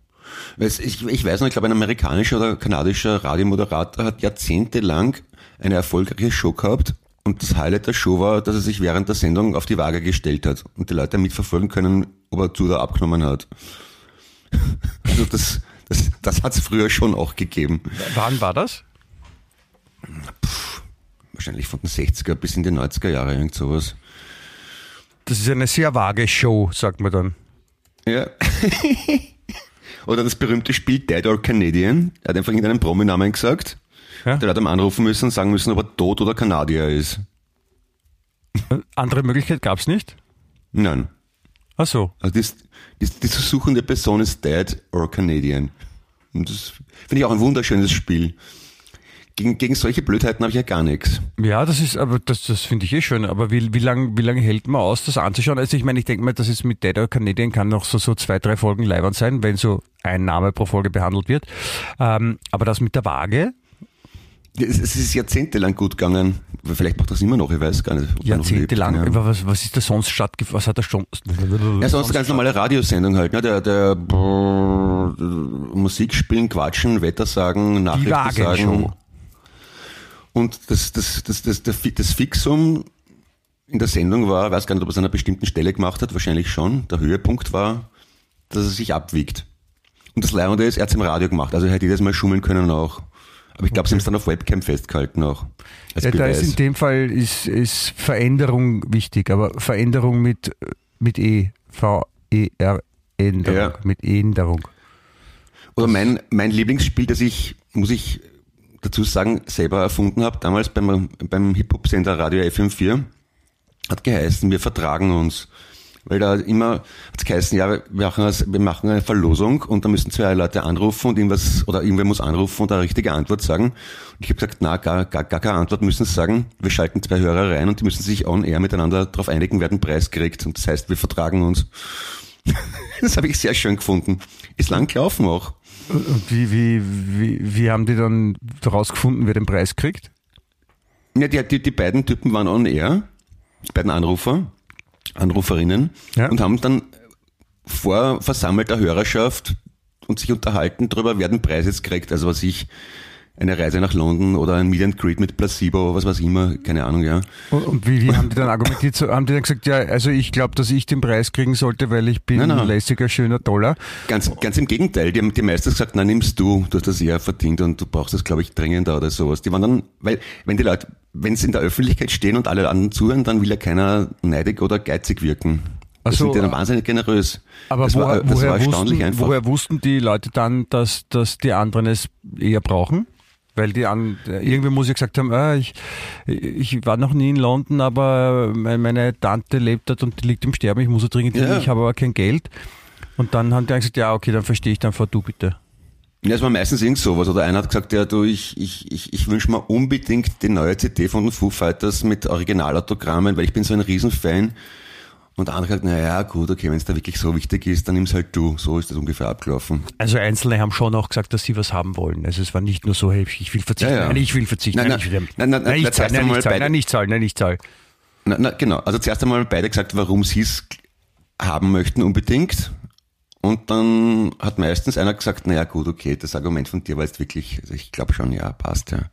Ich, ich weiß noch, ich glaube, ein amerikanischer oder kanadischer Radiomoderator hat jahrzehntelang eine erfolgreiche Show gehabt und das Highlight der Show war, dass er sich während der Sendung auf die Waage gestellt hat und die Leute mitverfolgen können, ob er zu oder abgenommen hat. Also das, das, das hat es früher schon auch gegeben.
Wann war das?
Wahrscheinlich von den 60er bis in die 90er Jahre, irgend sowas.
Das ist eine sehr vage Show, sagt man dann.
Ja. Oder das berühmte Spiel Dead or Canadian. Er hat einfach irgendeinen Prominamen gesagt.
Ja?
Der hat ihm anrufen müssen und sagen müssen, ob er tot oder Kanadier ist.
Andere Möglichkeit gab es nicht?
Nein.
Ach so.
Also das, das, die zu suchende Person ist Dead or Canadian. Und das finde ich auch ein wunderschönes Spiel. Gegen, gegen solche Blödheiten habe ich ja gar nichts.
Ja, das ist, aber das, das finde ich eh schön. Aber wie, wie lange wie lang hält man aus, das anzuschauen? Also ich meine, ich denke mal, das ist mit Dead or Canadian kann noch so, so zwei, drei Folgen leibend sein, wenn so ein Name pro Folge behandelt wird. Ähm, aber das mit der Waage,
Es, ist jahrzehntelang gut gegangen. Vielleicht macht das immer noch, ich weiß gar nicht.
Jahrzehntelang.
ja.
Was, was ist da sonst stattgefunden? Was hat er schon?
Ja, sonst ganz normale Radiosendung halt, ne? Der, der Musik spielen, quatschen, Wetter sagen,
Die
Nachrichten sagen.
Wagenshow.
Und das, das, das, das, das, Fi- das Fixum in der Sendung war, ich weiß gar nicht, ob er es an einer bestimmten Stelle gemacht hat, wahrscheinlich schon. Der Höhepunkt war, dass er sich abwiegt. Und das Leihende ist, er hat es im Radio gemacht, also er hätte jedes Mal schummeln können auch. Aber ich glaube, sie haben es dann auf Webcam festgehalten auch.
Ja, da ist in dem Fall ist, ist Veränderung wichtig, aber Veränderung mit, mit E. V-E-R. Änderung.
Ja.
Mit Änderung.
Oder mein, mein Lieblingsspiel, das ich, muss ich dazu sagen, selber erfunden habe, damals beim, beim Hip-Hop-Sender Radio FM4, hat geheißen, wir vertragen uns. Weil da immer hat es geheißen, ja, wir machen, wir machen eine Verlosung und da müssen zwei Leute anrufen und irgendwas, oder irgendwer muss anrufen und eine richtige Antwort sagen. Und ich habe gesagt, na, gar, gar, gar keine Antwort müssen sie sagen. Wir schalten zwei Hörer rein und die müssen sich on air miteinander darauf einigen, wer den Preis kriegt. Und das heißt, wir vertragen uns. das habe ich sehr schön gefunden. Ist lang gelaufen auch.
Und wie, wie, wie, wie haben die dann herausgefunden, wer den Preis kriegt?
Ja, die, die, die beiden Typen waren on air, die beiden Anrufer, Anruferinnen,
Ja.
und haben dann vor versammelter Hörerschaft und sich unterhalten darüber, wer den Preis jetzt kriegt. Also was ich, eine Reise nach London oder ein Meet and Greet mit Placebo, was weiß ich immer, keine Ahnung, ja.
Und, und wie, wie haben die dann argumentiert? Haben die dann gesagt, ja, also ich glaube, dass ich den Preis kriegen sollte, weil ich bin
Nein, nein.
ein lässiger, schöner, toller.
Ganz, ganz im Gegenteil, die haben die meisten gesagt, na nimmst du, du hast das eher verdient und du brauchst das, glaube ich, dringender oder sowas. Die waren dann, weil, wenn die Leute, wenn sie in der Öffentlichkeit stehen und alle anderen zuhören, dann will ja keiner neidig oder geizig wirken. Das
Ach so,
sind die dann wahnsinnig generös.
Aber
das
woher,
war, das
woher,
war erstaunlich
wussten,
einfach.
woher wussten die Leute dann, dass, dass die anderen es eher brauchen? Weil die an, irgendwie muss ich gesagt haben, ah, ich, ich war noch nie in London, aber meine Tante lebt dort und die liegt im Sterben, ich muss so dringend hin,
Ja.
ich habe aber kein Geld. Und dann haben die gesagt, ja, okay, dann verstehe ich, dann fahr du bitte.
Ja, es war meistens irgend sowas. Oder einer hat gesagt, ja, du, ich, ich, ich, ich wünsche mir unbedingt die neue CD von den Foo Fighters mit Originalautogrammen, weil ich bin so ein Riesenfan. Und der andere gesagt, naja, gut, okay, wenn es da wirklich so wichtig ist, dann nimm's halt du. So ist das ungefähr abgelaufen.
Also Einzelne haben schon auch gesagt, dass sie was haben wollen. Also es war nicht nur so, hey, ich will verzichten,
Ja, ja.
nein, ich will verzichten,
Nein,
nein,
nein,
ich will,
nein, nein,
nein, ich
nein,
zahle, nein, ich zahle,
beide-
nein, ich zahle, nein, ich zahle.
Na, na, genau. Also zuerst einmal beide gesagt, warum sie es haben möchten unbedingt. Und dann hat meistens einer gesagt, naja gut, okay, das Argument von dir war jetzt wirklich, also ich glaube schon, ja, passt, ja.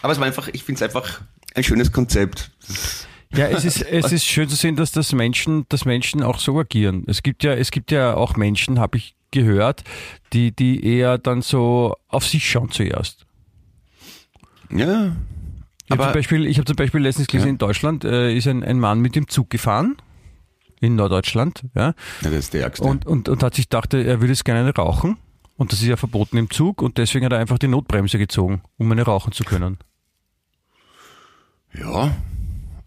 Aber es war einfach, ich finde es einfach ein schönes Konzept.
Ja, es ist, es ist schön zu sehen, dass das Menschen, dass Menschen auch so agieren. Es gibt ja, es gibt ja auch Menschen, habe ich gehört, die, die eher dann so auf sich schauen zuerst.
Ja.
Ich habe zum Beispiel, ich habe zum Beispiel letztens gelesen,
Ja.
in Deutschland äh, ist ein, ein Mann mit dem Zug gefahren, in Norddeutschland, ja,
ja, das ist der Ärgste.
und, und, und hat sich gedacht, er würde es gerne rauchen. Und das ist ja verboten im Zug und deswegen hat er einfach die Notbremse gezogen, um eine rauchen zu können.
ja,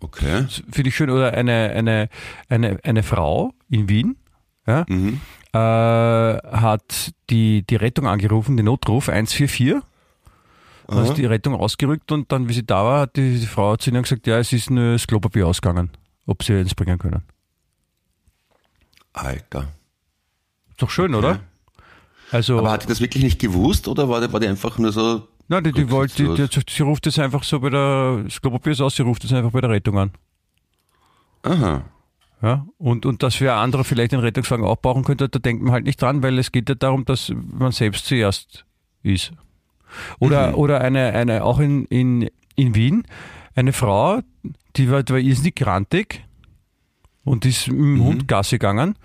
okay.
Finde ich schön. Oder eine, eine, eine, eine Frau in Wien, ja,
Mhm.
äh, hat die, die Rettung angerufen, den Notruf 144. Dann
Aha.
ist die Rettung ausgerückt und dann, wie sie da war, hat die, die Frau zu ihnen gesagt, ja, es ist nur das Klopapier ausgegangen, ob sie ins bringen können.
Alter.
Ist doch schön, oder? Also,
Aber hat die das wirklich nicht gewusst oder war die, war die einfach nur so,
nein, die, die, wollte, die, die, sie ruft es einfach so bei der, das Klopapier ist aus, sie ruft es einfach bei der Rettung an.
aha,
Ja, und, und dass wer andere vielleicht den Rettungswagen auch brauchen könnte, da denkt man halt nicht dran, weil es geht ja darum, dass man selbst zuerst ist. Oder,
Mhm.
oder eine, eine, auch in, in, in Wien, eine Frau, die war, die war irrsinnig grantig und ist mit dem Hund Gassi gegangen.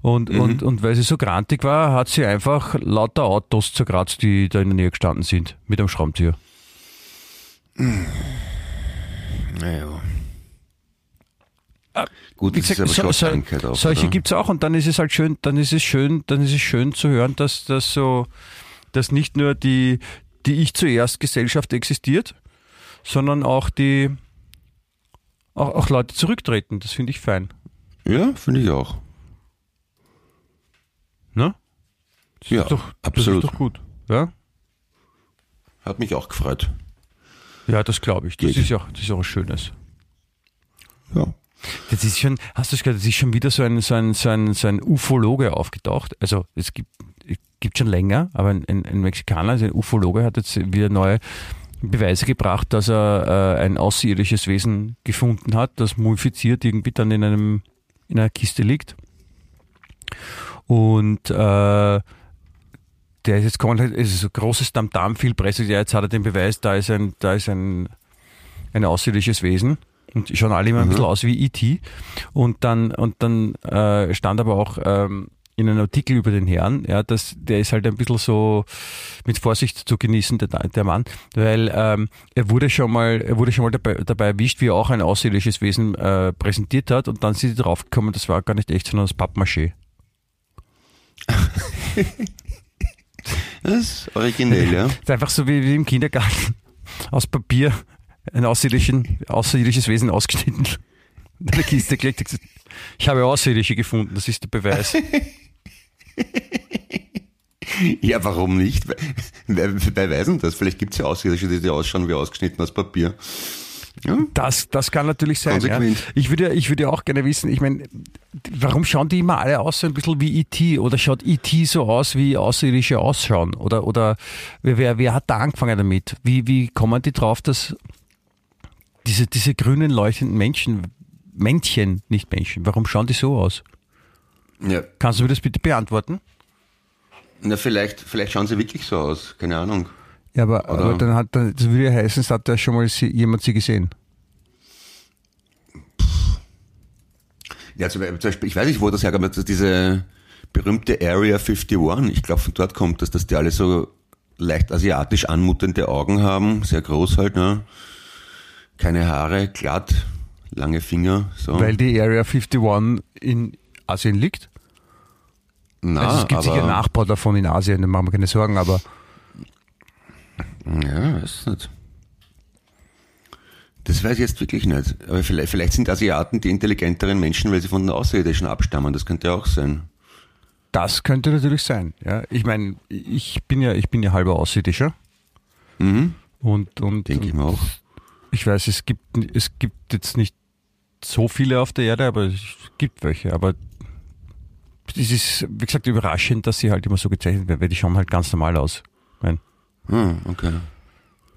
Und,
Mhm.
und, und weil sie so grantig war, hat sie einfach lauter Autos zerkratzt, die da in der Nähe gestanden sind, mit einem Schraubenzieher.
naja. Gut,
Wie
das ist
gesagt,
aber
so, so,
auch,
solche
oder?
gibt's auch und dann ist es halt schön, dann ist es schön, dann ist es schön zu hören, dass das so, dass nicht nur die, die ich zuerst Gesellschaft existiert, sondern auch die auch, auch Leute zurücktreten. Das finde ich fein.
Ja, finde ich auch.
Ne? Das
Ja,
doch,
absolut.
Das ist doch gut. Ja,
Hat mich auch gefreut.
ja das glaube ich. Das
Geht.
ist ja auch, das ist auch was Schönes.
Ja.
Das ist schon, hast du es gehört, das ist schon wieder so ein, so ein, so ein, so ein Ufologe aufgetaucht. Also es gibt, es gibt schon länger, aber ein, ein, ein Mexikaner, also ein Ufologe, hat jetzt wieder neue Beweise gebracht, dass er äh, ein außerirdisches Wesen gefunden hat, das mumifiziert irgendwie dann in einem in einer Kiste liegt. Und äh, der ist jetzt kommen, es ist ein großes Tamtam, viel Presse, ja, jetzt hat er den Beweis, da ist ein, da ist ein, ein außerirdisches Wesen. Und schauen alle immer ein
Mhm.
bisschen aus wie E.T. Und dann, und dann äh, stand aber auch ähm, in einem Artikel über den Herrn, ja, dass der ist halt ein bisschen so mit Vorsicht zu genießen, der, der Mann, weil ähm, er wurde schon mal, er wurde schon mal dabei, dabei erwischt, wie er auch ein außerirdisches Wesen äh, präsentiert hat und dann sind sie draufgekommen, das war gar nicht echt, sondern das Pappmaché.
Das ist originell, ja.
Das ist einfach so wie, wie im Kindergarten. Aus Papier ein außerirdisches Wesen ausgeschnitten. In eine Kiste gelegt. Ich habe Außerirdische gefunden, das ist der Beweis.
Ja, warum nicht? Wer, wer weiß denn das? Vielleicht gibt es ja Außerirdische, die ausschauen wie ausgeschnitten aus Papier. Ja,
Das, das kann natürlich sein. Ja. Ich würde, ich würde auch gerne wissen, ich meine, warum schauen die immer alle aus so ein bisschen wie E.T. oder schaut E.T. so aus, wie Außerirdische ausschauen? Oder, oder wer, wer hat da angefangen damit? Wie, wie kommen die drauf, dass diese, diese grünen leuchtenden Menschen, Männchen, nicht Menschen, warum schauen die so aus?
ja.
Kannst du mir das bitte beantworten?
Na, vielleicht, vielleicht schauen sie wirklich so aus. Keine Ahnung.
Ja, aber, aber dann hat dann, das würde ja heißen, es hat ja schon mal sie, jemand sie gesehen.
Ja, zum Beispiel, ich weiß nicht, wo das herkommt, aber diese berühmte Area 51, ich glaube, von dort kommt das, dass die alle so leicht asiatisch anmutende Augen haben, sehr groß halt, ne? Keine Haare, glatt, lange Finger, so.
Weil die Area 51 in Asien liegt.
Na,
also es gibt sicher Nachbau davon in Asien, da machen wir keine Sorgen, aber
Ja, weiß nicht. Das weiß ich jetzt wirklich nicht. Aber vielleicht, vielleicht sind Asiaten die intelligenteren Menschen, weil sie von den Außerirdischen abstammen. Das könnte auch sein.
das könnte natürlich sein. Ja, ich meine, ich bin ja, ich bin ja halber Außerirdischer
Mhm.
und und
Denke ich mir auch.
ich weiß, es gibt es gibt jetzt nicht so viele auf der Erde, aber es gibt welche. Aber es ist, wie gesagt, überraschend, dass sie halt immer so gezeichnet werden, weil die schauen halt ganz normal aus. Mein,
Hm, okay.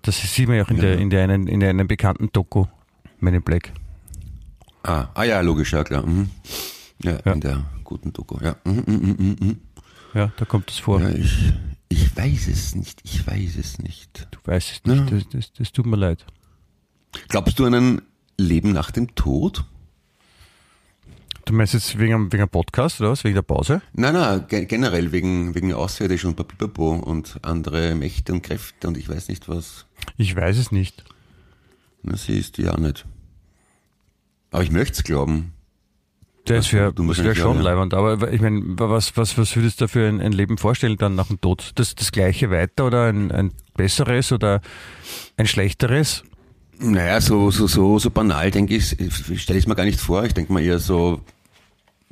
Das sieht man ja auch in,
Ja.
der, in, der einen, in der einen bekannten Doku, Men in Black.
Ah, ah ja, logisch, ja klar. Mhm. Ja,
Ja.
in der guten Doku. Ja. Mhm, mhm, mhm, mhm.
Ja, da kommt das vor.
ja ich, ich weiß es nicht. Ich weiß es nicht.
Du weißt es nicht, das, das, das tut mir leid.
Glaubst du an ein Leben nach dem Tod?
Du meinst jetzt wegen, einem- wegen einem Podcast oder was? Wegen der Pause?
Nein, nein, ge- generell wegen, wegen Außerirdischen und Papipapo und andere Mächte und Kräfte und ich weiß nicht was.
Ich weiß es nicht.
Na, siehst du ja nicht. Aber ich möchte es glauben.
Das wäre
du musst
wär schon
glauben, ja.
leibend. Aber ich meine, was, was, was würdest du da für ein, ein Leben vorstellen dann nach dem Tod? Das, das gleiche weiter oder ein, ein besseres oder ein schlechteres?
Naja, so, so, so, so banal denke ich, stelle ich es mir gar nicht vor. Ich denke mal eher so,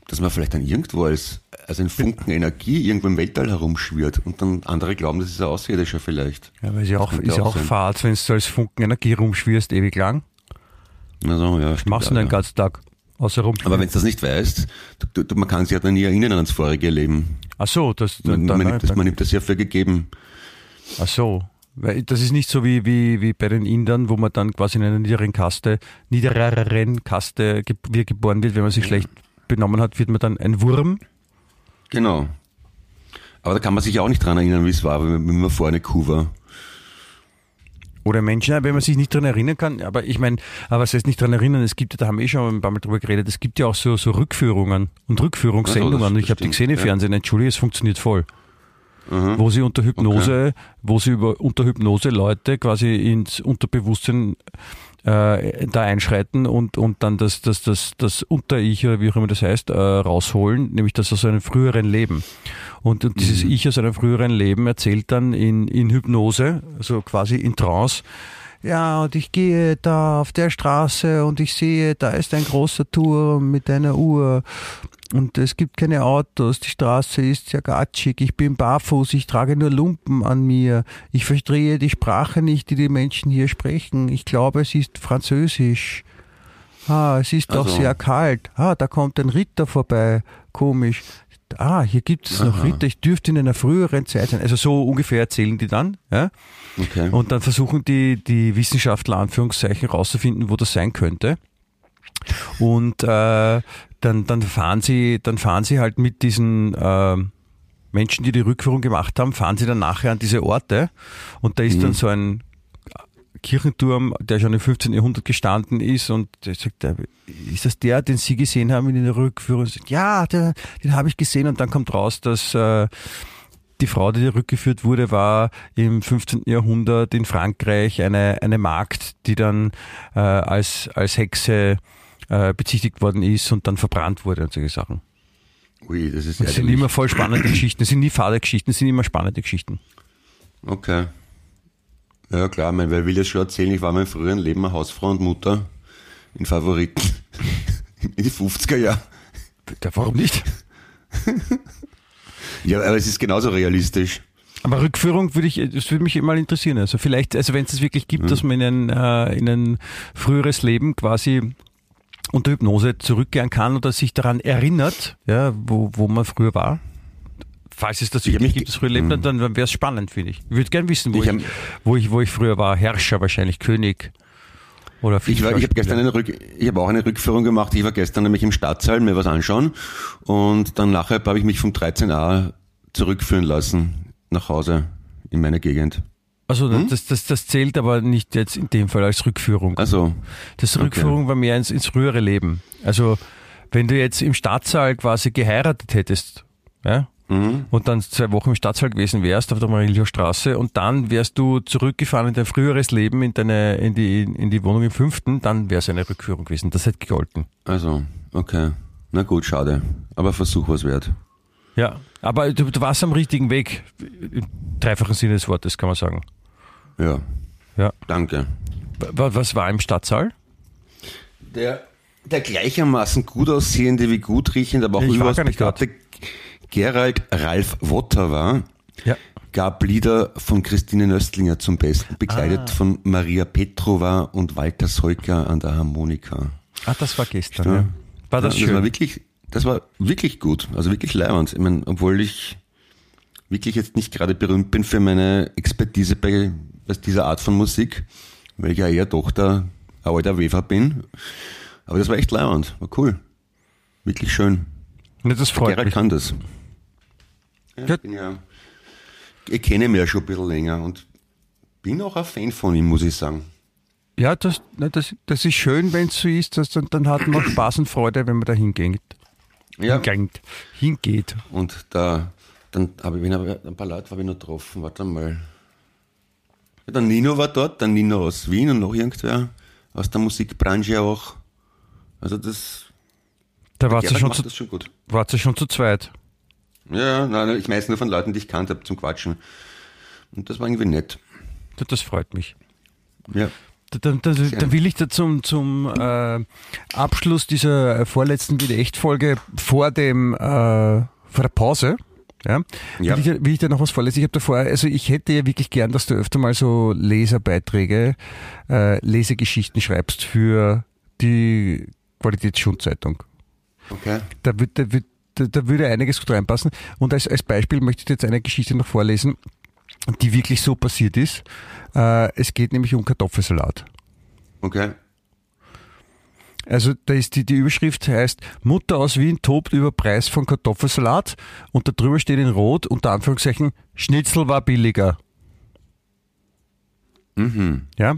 dass man vielleicht dann irgendwo als, als ein Funken Energie irgendwo im Weltall herumschwirrt und dann andere glauben, das ist ein Außerirdischer vielleicht.
Ja, weil ist ja auch, ist ja
auch
auch. Fahrt, wenn du als Funken Energie rumschwirrst, ewig lang.
Also, ja, stimmt
machst du denn den
ja.
ganzen Tag? Außer rum.
Aber wenn du das nicht weißt, du, du, man kann sich ja dann nie erinnern ans vorige Leben.
Ach so, das,
Man, man, nimmt das, man nimmt das ja für gegeben.
Ach so. Weil das ist nicht so wie, wie, wie bei den Indern, wo man dann quasi in einer niederen Kaste, niedereren Kaste ge wie geboren wird. Wenn man sich schlecht benommen hat, wird man dann ein Wurm.
Genau. Aber da kann man sich auch nicht dran erinnern, wie es war, wenn man vorne Kuh war.
Oder Menschen, wenn man sich nicht dran erinnern kann. Aber ich meine, aber was heißt nicht dran erinnern? Es gibt, ja, da haben wir eh schon ein paar Mal drüber geredet, es gibt ja auch so, so Rückführungen und Rückführungssendungen.
Ach so, das-
und ich habe die gesehen im
ja.
Fernsehen, entschuldige, es funktioniert voll. Wo sie unter Hypnose, wo sie über, unter Hypnose Leute quasi ins Unterbewusstsein äh, da einschreiten und, und dann das, das, das, das Unter-Ich oder wie auch immer das heißt, äh, rausholen, nämlich das aus einem früheren Leben. Und, und dieses Ich aus einem früheren Leben erzählt dann in, in Hypnose, also quasi in Trance, ja, und ich gehe da auf der Straße und ich sehe, da ist ein großer Turm mit einer Uhr und es gibt keine Autos, die Straße ist sehr gatschig, ich bin barfuß, ich trage nur Lumpen an mir, ich verstehe die Sprache nicht, die die Menschen hier sprechen, ich glaube, es ist Französisch. Ah, es ist doch
Also.
sehr kalt. Ah, da kommt ein Ritter vorbei. Komisch. Ah, hier gibt es noch. Ritter, ich dürfte in einer früheren Zeit sein. Also so ungefähr erzählen die dann. Ja?
Okay.
Und dann versuchen die, die Wissenschaftler, Anführungszeichen, rauszufinden, wo das sein könnte. Und äh, dann, dann, fahren sie, dann fahren sie halt mit diesen äh, Menschen, die die Rückführung gemacht haben, fahren sie dann nachher an diese Orte. Und da ist dann so ein Kirchenturm, der schon im 15. Jahrhundert gestanden ist und der sagt, ist das der, den Sie gesehen haben in der Rückführung? Sagt, ja, der, den habe ich gesehen und dann kommt raus, dass äh, die Frau, die rückgeführt wurde, war im 15. Jahrhundert in Frankreich eine, eine Magd, die dann äh, als, als Hexe äh, bezichtigt worden ist und dann verbrannt wurde und solche Sachen.
Ui, das ist
Das sind immer voll spannende Geschichten. Das sind nie fade Geschichten, das sind immer spannende Geschichten.
Okay. Ja klar, mein, wer will das schon erzählen? Ich war in meinem früheren Leben eine Hausfrau und Mutter in Favoriten. In die 50er Jahre.
Ja, warum nicht?
Ja, aber es ist genauso realistisch.
Aber Rückführung würde ich, das würde mich mal interessieren. Also vielleicht, also wenn es es wirklich gibt, dass man in ein, äh, in ein früheres Leben quasi unter Hypnose zurückkehren kann oder sich daran erinnert, ja, wo, wo man früher war. Falls es das
Ich
wirklich gibt, das frühe Leben, dann, dann wäre es spannend, finde ich. Ich würde gerne wissen, wo
Ich
ich, wo, ich, wo ich früher war. Herrscher wahrscheinlich, König oder
Ich, war, ich habe gestern eine Rück, ich habe auch eine Rückführung gemacht. Ich war gestern nämlich im Stadtsaal mir was anschauen und dann nachher habe ich mich vom 13a zurückführen lassen nach Hause in meine Gegend.
Also
Hm?
das, das, das zählt aber nicht jetzt in dem Fall als Rückführung.
Also,
Das Rückführung war mehr ins, ins frühere Leben. Also wenn du jetzt im Stadtsaal quasi geheiratet hättest, ja,
mhm.
und dann zwei Wochen im Stadtsaal gewesen wärst auf der Marilio-Straße und dann wärst du zurückgefahren in dein früheres Leben, in deine, in die, in die Wohnung im fünften, dann wäre es eine Rückführung gewesen. Das hätte gegolten.
also, okay. Na gut, schade. Aber Versuch was wert.
Ja. Aber du, du warst am richtigen Weg, im dreifachen Sinne des Wortes, kann man sagen.
Ja.
Ja.
Danke.
Wa- Was war im Stadtsaal?
Der, der gleichermaßen gut aussehende wie gut riechende, aber auch
Ich war
überaus
gar nicht
begabte Gerald Ralf Wotter war,
Ja.
gab Lieder von Christine Nöstlinger zum Besten, begleitet
Ah.
von Maria Petrova und Walter Seuker an der Harmonika.
Ah, das war gestern.
Ja.
Ja. War das
ja,
schön?
war wirklich, das war wirklich gut, also wirklich leibend. Ich meine, obwohl ich wirklich jetzt nicht gerade berühmt bin für meine Expertise bei, bei dieser Art von Musik, weil ich ja eher doch der ein alter Wefer bin. Aber das war echt leibend, war cool. Wirklich schön.
Ne, das freut
Gerald
mich.
kann das. Ja, ich, bin ja, ich kenne ihn ja schon ein bisschen länger und bin auch ein Fan von ihm, muss ich sagen.
Ja, das, das, das ist schön, wenn es so ist, dass dann, dann hat man Spaß und Freude, wenn man da hingeht.
Ja.
Hingeht. hingeht.
Und da, dann habe ich ein paar Leute habe ich noch getroffen. Warte mal. Ja, der Nino war dort, der Nino aus Wien und noch irgendwer aus der Musikbranche auch. Also das,
Da ihr
Gerald
schon, zu,
schon gut.
wart ihr schon zu zweit.
Ja, nein, ich weiß nur von Leuten, die ich kannt habe zum Quatschen. Und das war irgendwie nett.
Das, das freut mich.
Ja.
Dann, dann, dann will ich da zum, zum äh, Abschluss dieser vorletzten Wieder-Echt-Folge vor dem äh, vor der Pause, ja,
Ja.
Will, ich, will ich da noch was vorlesen? Ich habe davor, also ich hätte ja wirklich gern, dass du öfter mal so Leserbeiträge, äh, Lesegeschichten schreibst für die Qualitätsschundzeitung.
Okay.
Da, wird, da, wird, da, würde einiges gut reinpassen. Und als, als Beispiel möchte ich jetzt eine Geschichte noch vorlesen, die wirklich so passiert ist. Äh, es geht nämlich um Kartoffelsalat.
Okay.
Also da ist die, die Überschrift heißt Mutter aus Wien tobt über Preis von Kartoffelsalat und da drüber steht in Rot unter Anführungszeichen Schnitzel war billiger.
Mhm.
Ja?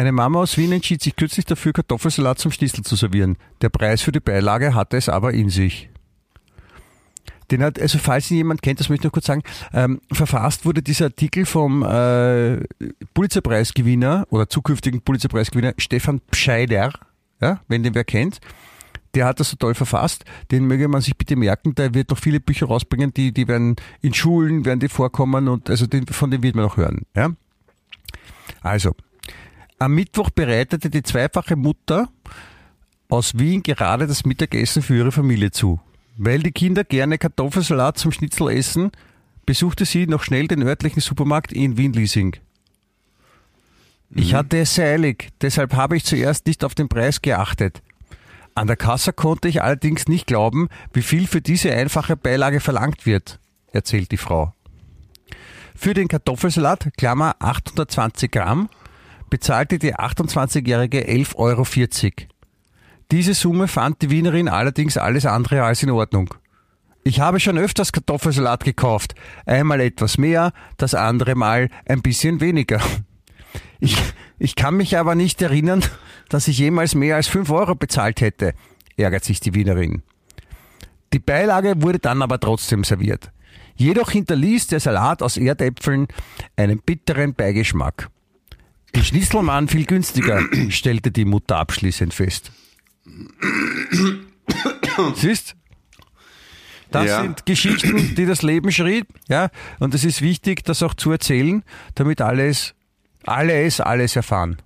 Eine Mama aus Wien entschied sich kürzlich dafür, Kartoffelsalat zum Schnitzel zu servieren. Der Preis für die Beilage hatte es aber in sich. Den hat, also falls ihn jemand kennt, das möchte ich noch kurz sagen, ähm, verfasst wurde dieser Artikel vom äh, Pulitzerpreisgewinner oder zukünftigen Pulitzerpreisgewinner Stefan Pscheider, ja, wenn den wer kennt. Der hat das so toll verfasst, den möge man sich bitte merken, der wird noch viele Bücher rausbringen, die, die werden in Schulen, werden die vorkommen und also den, von dem wird man noch hören. Ja? Also, am Mittwoch bereitete die zweifache Mutter aus Wien gerade das Mittagessen für ihre Familie zu. Weil die Kinder gerne Kartoffelsalat zum Schnitzel essen, besuchte sie noch schnell den örtlichen Supermarkt in Wien-Liesing. Ich hatte es sehr eilig, deshalb habe ich zuerst nicht auf den Preis geachtet. An der Kasse konnte ich allerdings nicht glauben, wie viel für diese einfache Beilage verlangt wird, erzählt die Frau. Für den Kartoffelsalat, Klammer 820 Gramm, bezahlte die 28-Jährige 11,40 Euro. Diese Summe fand die Wienerin allerdings alles andere als in Ordnung. Ich habe schon öfters Kartoffelsalat gekauft. Einmal etwas mehr, das andere Mal ein bisschen weniger. Ich, ich kann mich aber nicht erinnern, dass ich jemals mehr als 5 Euro bezahlt hätte, ärgert sich die Wienerin. Die Beilage wurde dann aber trotzdem serviert. Jedoch hinterließ der Salat aus Erdäpfeln einen bitteren Beigeschmack. Die Schnitzel waren viel günstiger, stellte die Mutter abschließend fest. Siehst? Das
Ja.
sind Geschichten, die das Leben schrieb, ja, und es ist wichtig, das auch zu erzählen, damit alles, alle es alles erfahren.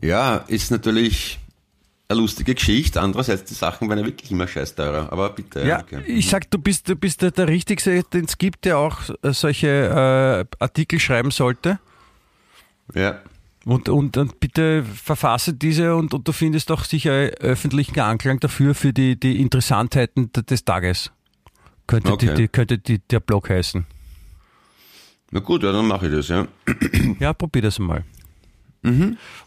Ja, ist natürlich eine lustige Geschichte. Andererseits, die Sachen werden ja wirklich immer scheiß teurer. Aber bitte.
Ja,
okay.
ich sag, du bist, du bist der, der Richtigste, den es gibt, der auch solche äh, Artikel schreiben sollte.
Ja.
Und, und, und bitte verfasse diese und, und du findest auch sicher öffentlichen Anklang dafür für die, die Interessantheiten des Tages. Könnte,
Okay.
die, die, könnte die, der Blog heißen.
Na gut, ja, dann mache ich das, ja.
Ja, probier das mal.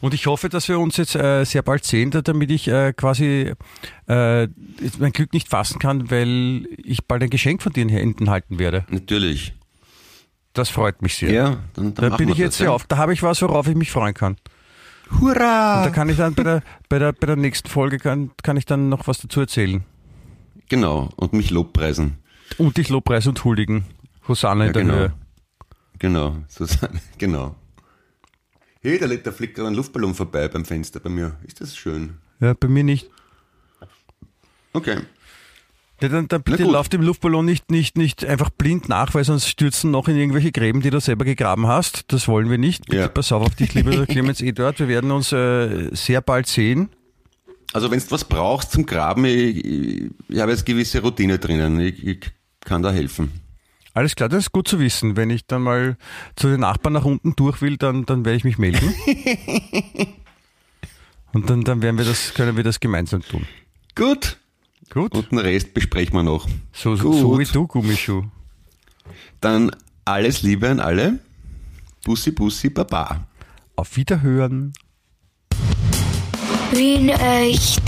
Und ich hoffe, dass wir uns jetzt äh, sehr bald sehen, da- damit ich äh, quasi äh, mein Glück nicht fassen kann, weil ich bald ein Geschenk von dir in Händen halten werde.
Natürlich.
Das freut mich sehr.
Ja, dann, dann
da bin ich jetzt sehr
ja.
auf. Da habe ich was, worauf ich mich freuen kann.
Hurra!
Und da kann ich dann bei der, bei der, bei der nächsten Folge kann, kann ich dann noch was dazu erzählen.
Genau, und mich lobpreisen.
Und dich Lobpreis und huldigen. Hosanna in
Ja,
der
genau.
Höhe.
Genau, Susanne, genau. Hey, da, da fliegt gerade ein Luftballon vorbei beim Fenster bei mir. Ist das schön?
Ja, bei mir nicht.
Okay.
Ja, dann, dann bitte lauf dem Luftballon nicht, nicht, nicht einfach blind nach, weil sonst stürzen noch in irgendwelche Gräben, die du selber gegraben hast. Das wollen wir nicht. Bitte
Ja.
pass auf auf dich, lieber Clemens Eduard. Wir werden uns äh, sehr bald sehen.
Also wenn du was brauchst zum Graben, ich, ich, ich habe jetzt gewisse Routine drinnen. Ich, ich kann da helfen.
Alles klar, das ist gut zu wissen. Wenn ich dann mal zu den Nachbarn nach unten durch will, dann, dann werde ich mich melden. Und dann, dann werden wir das, können wir das gemeinsam tun.
Gut.
Gut.
Und den Rest besprechen wir noch.
So,
Gut.
so wie du, Gummischuh.
Dann alles Liebe an alle. Bussi, Bussi, Baba.
Auf Wiederhören.
Wien echt.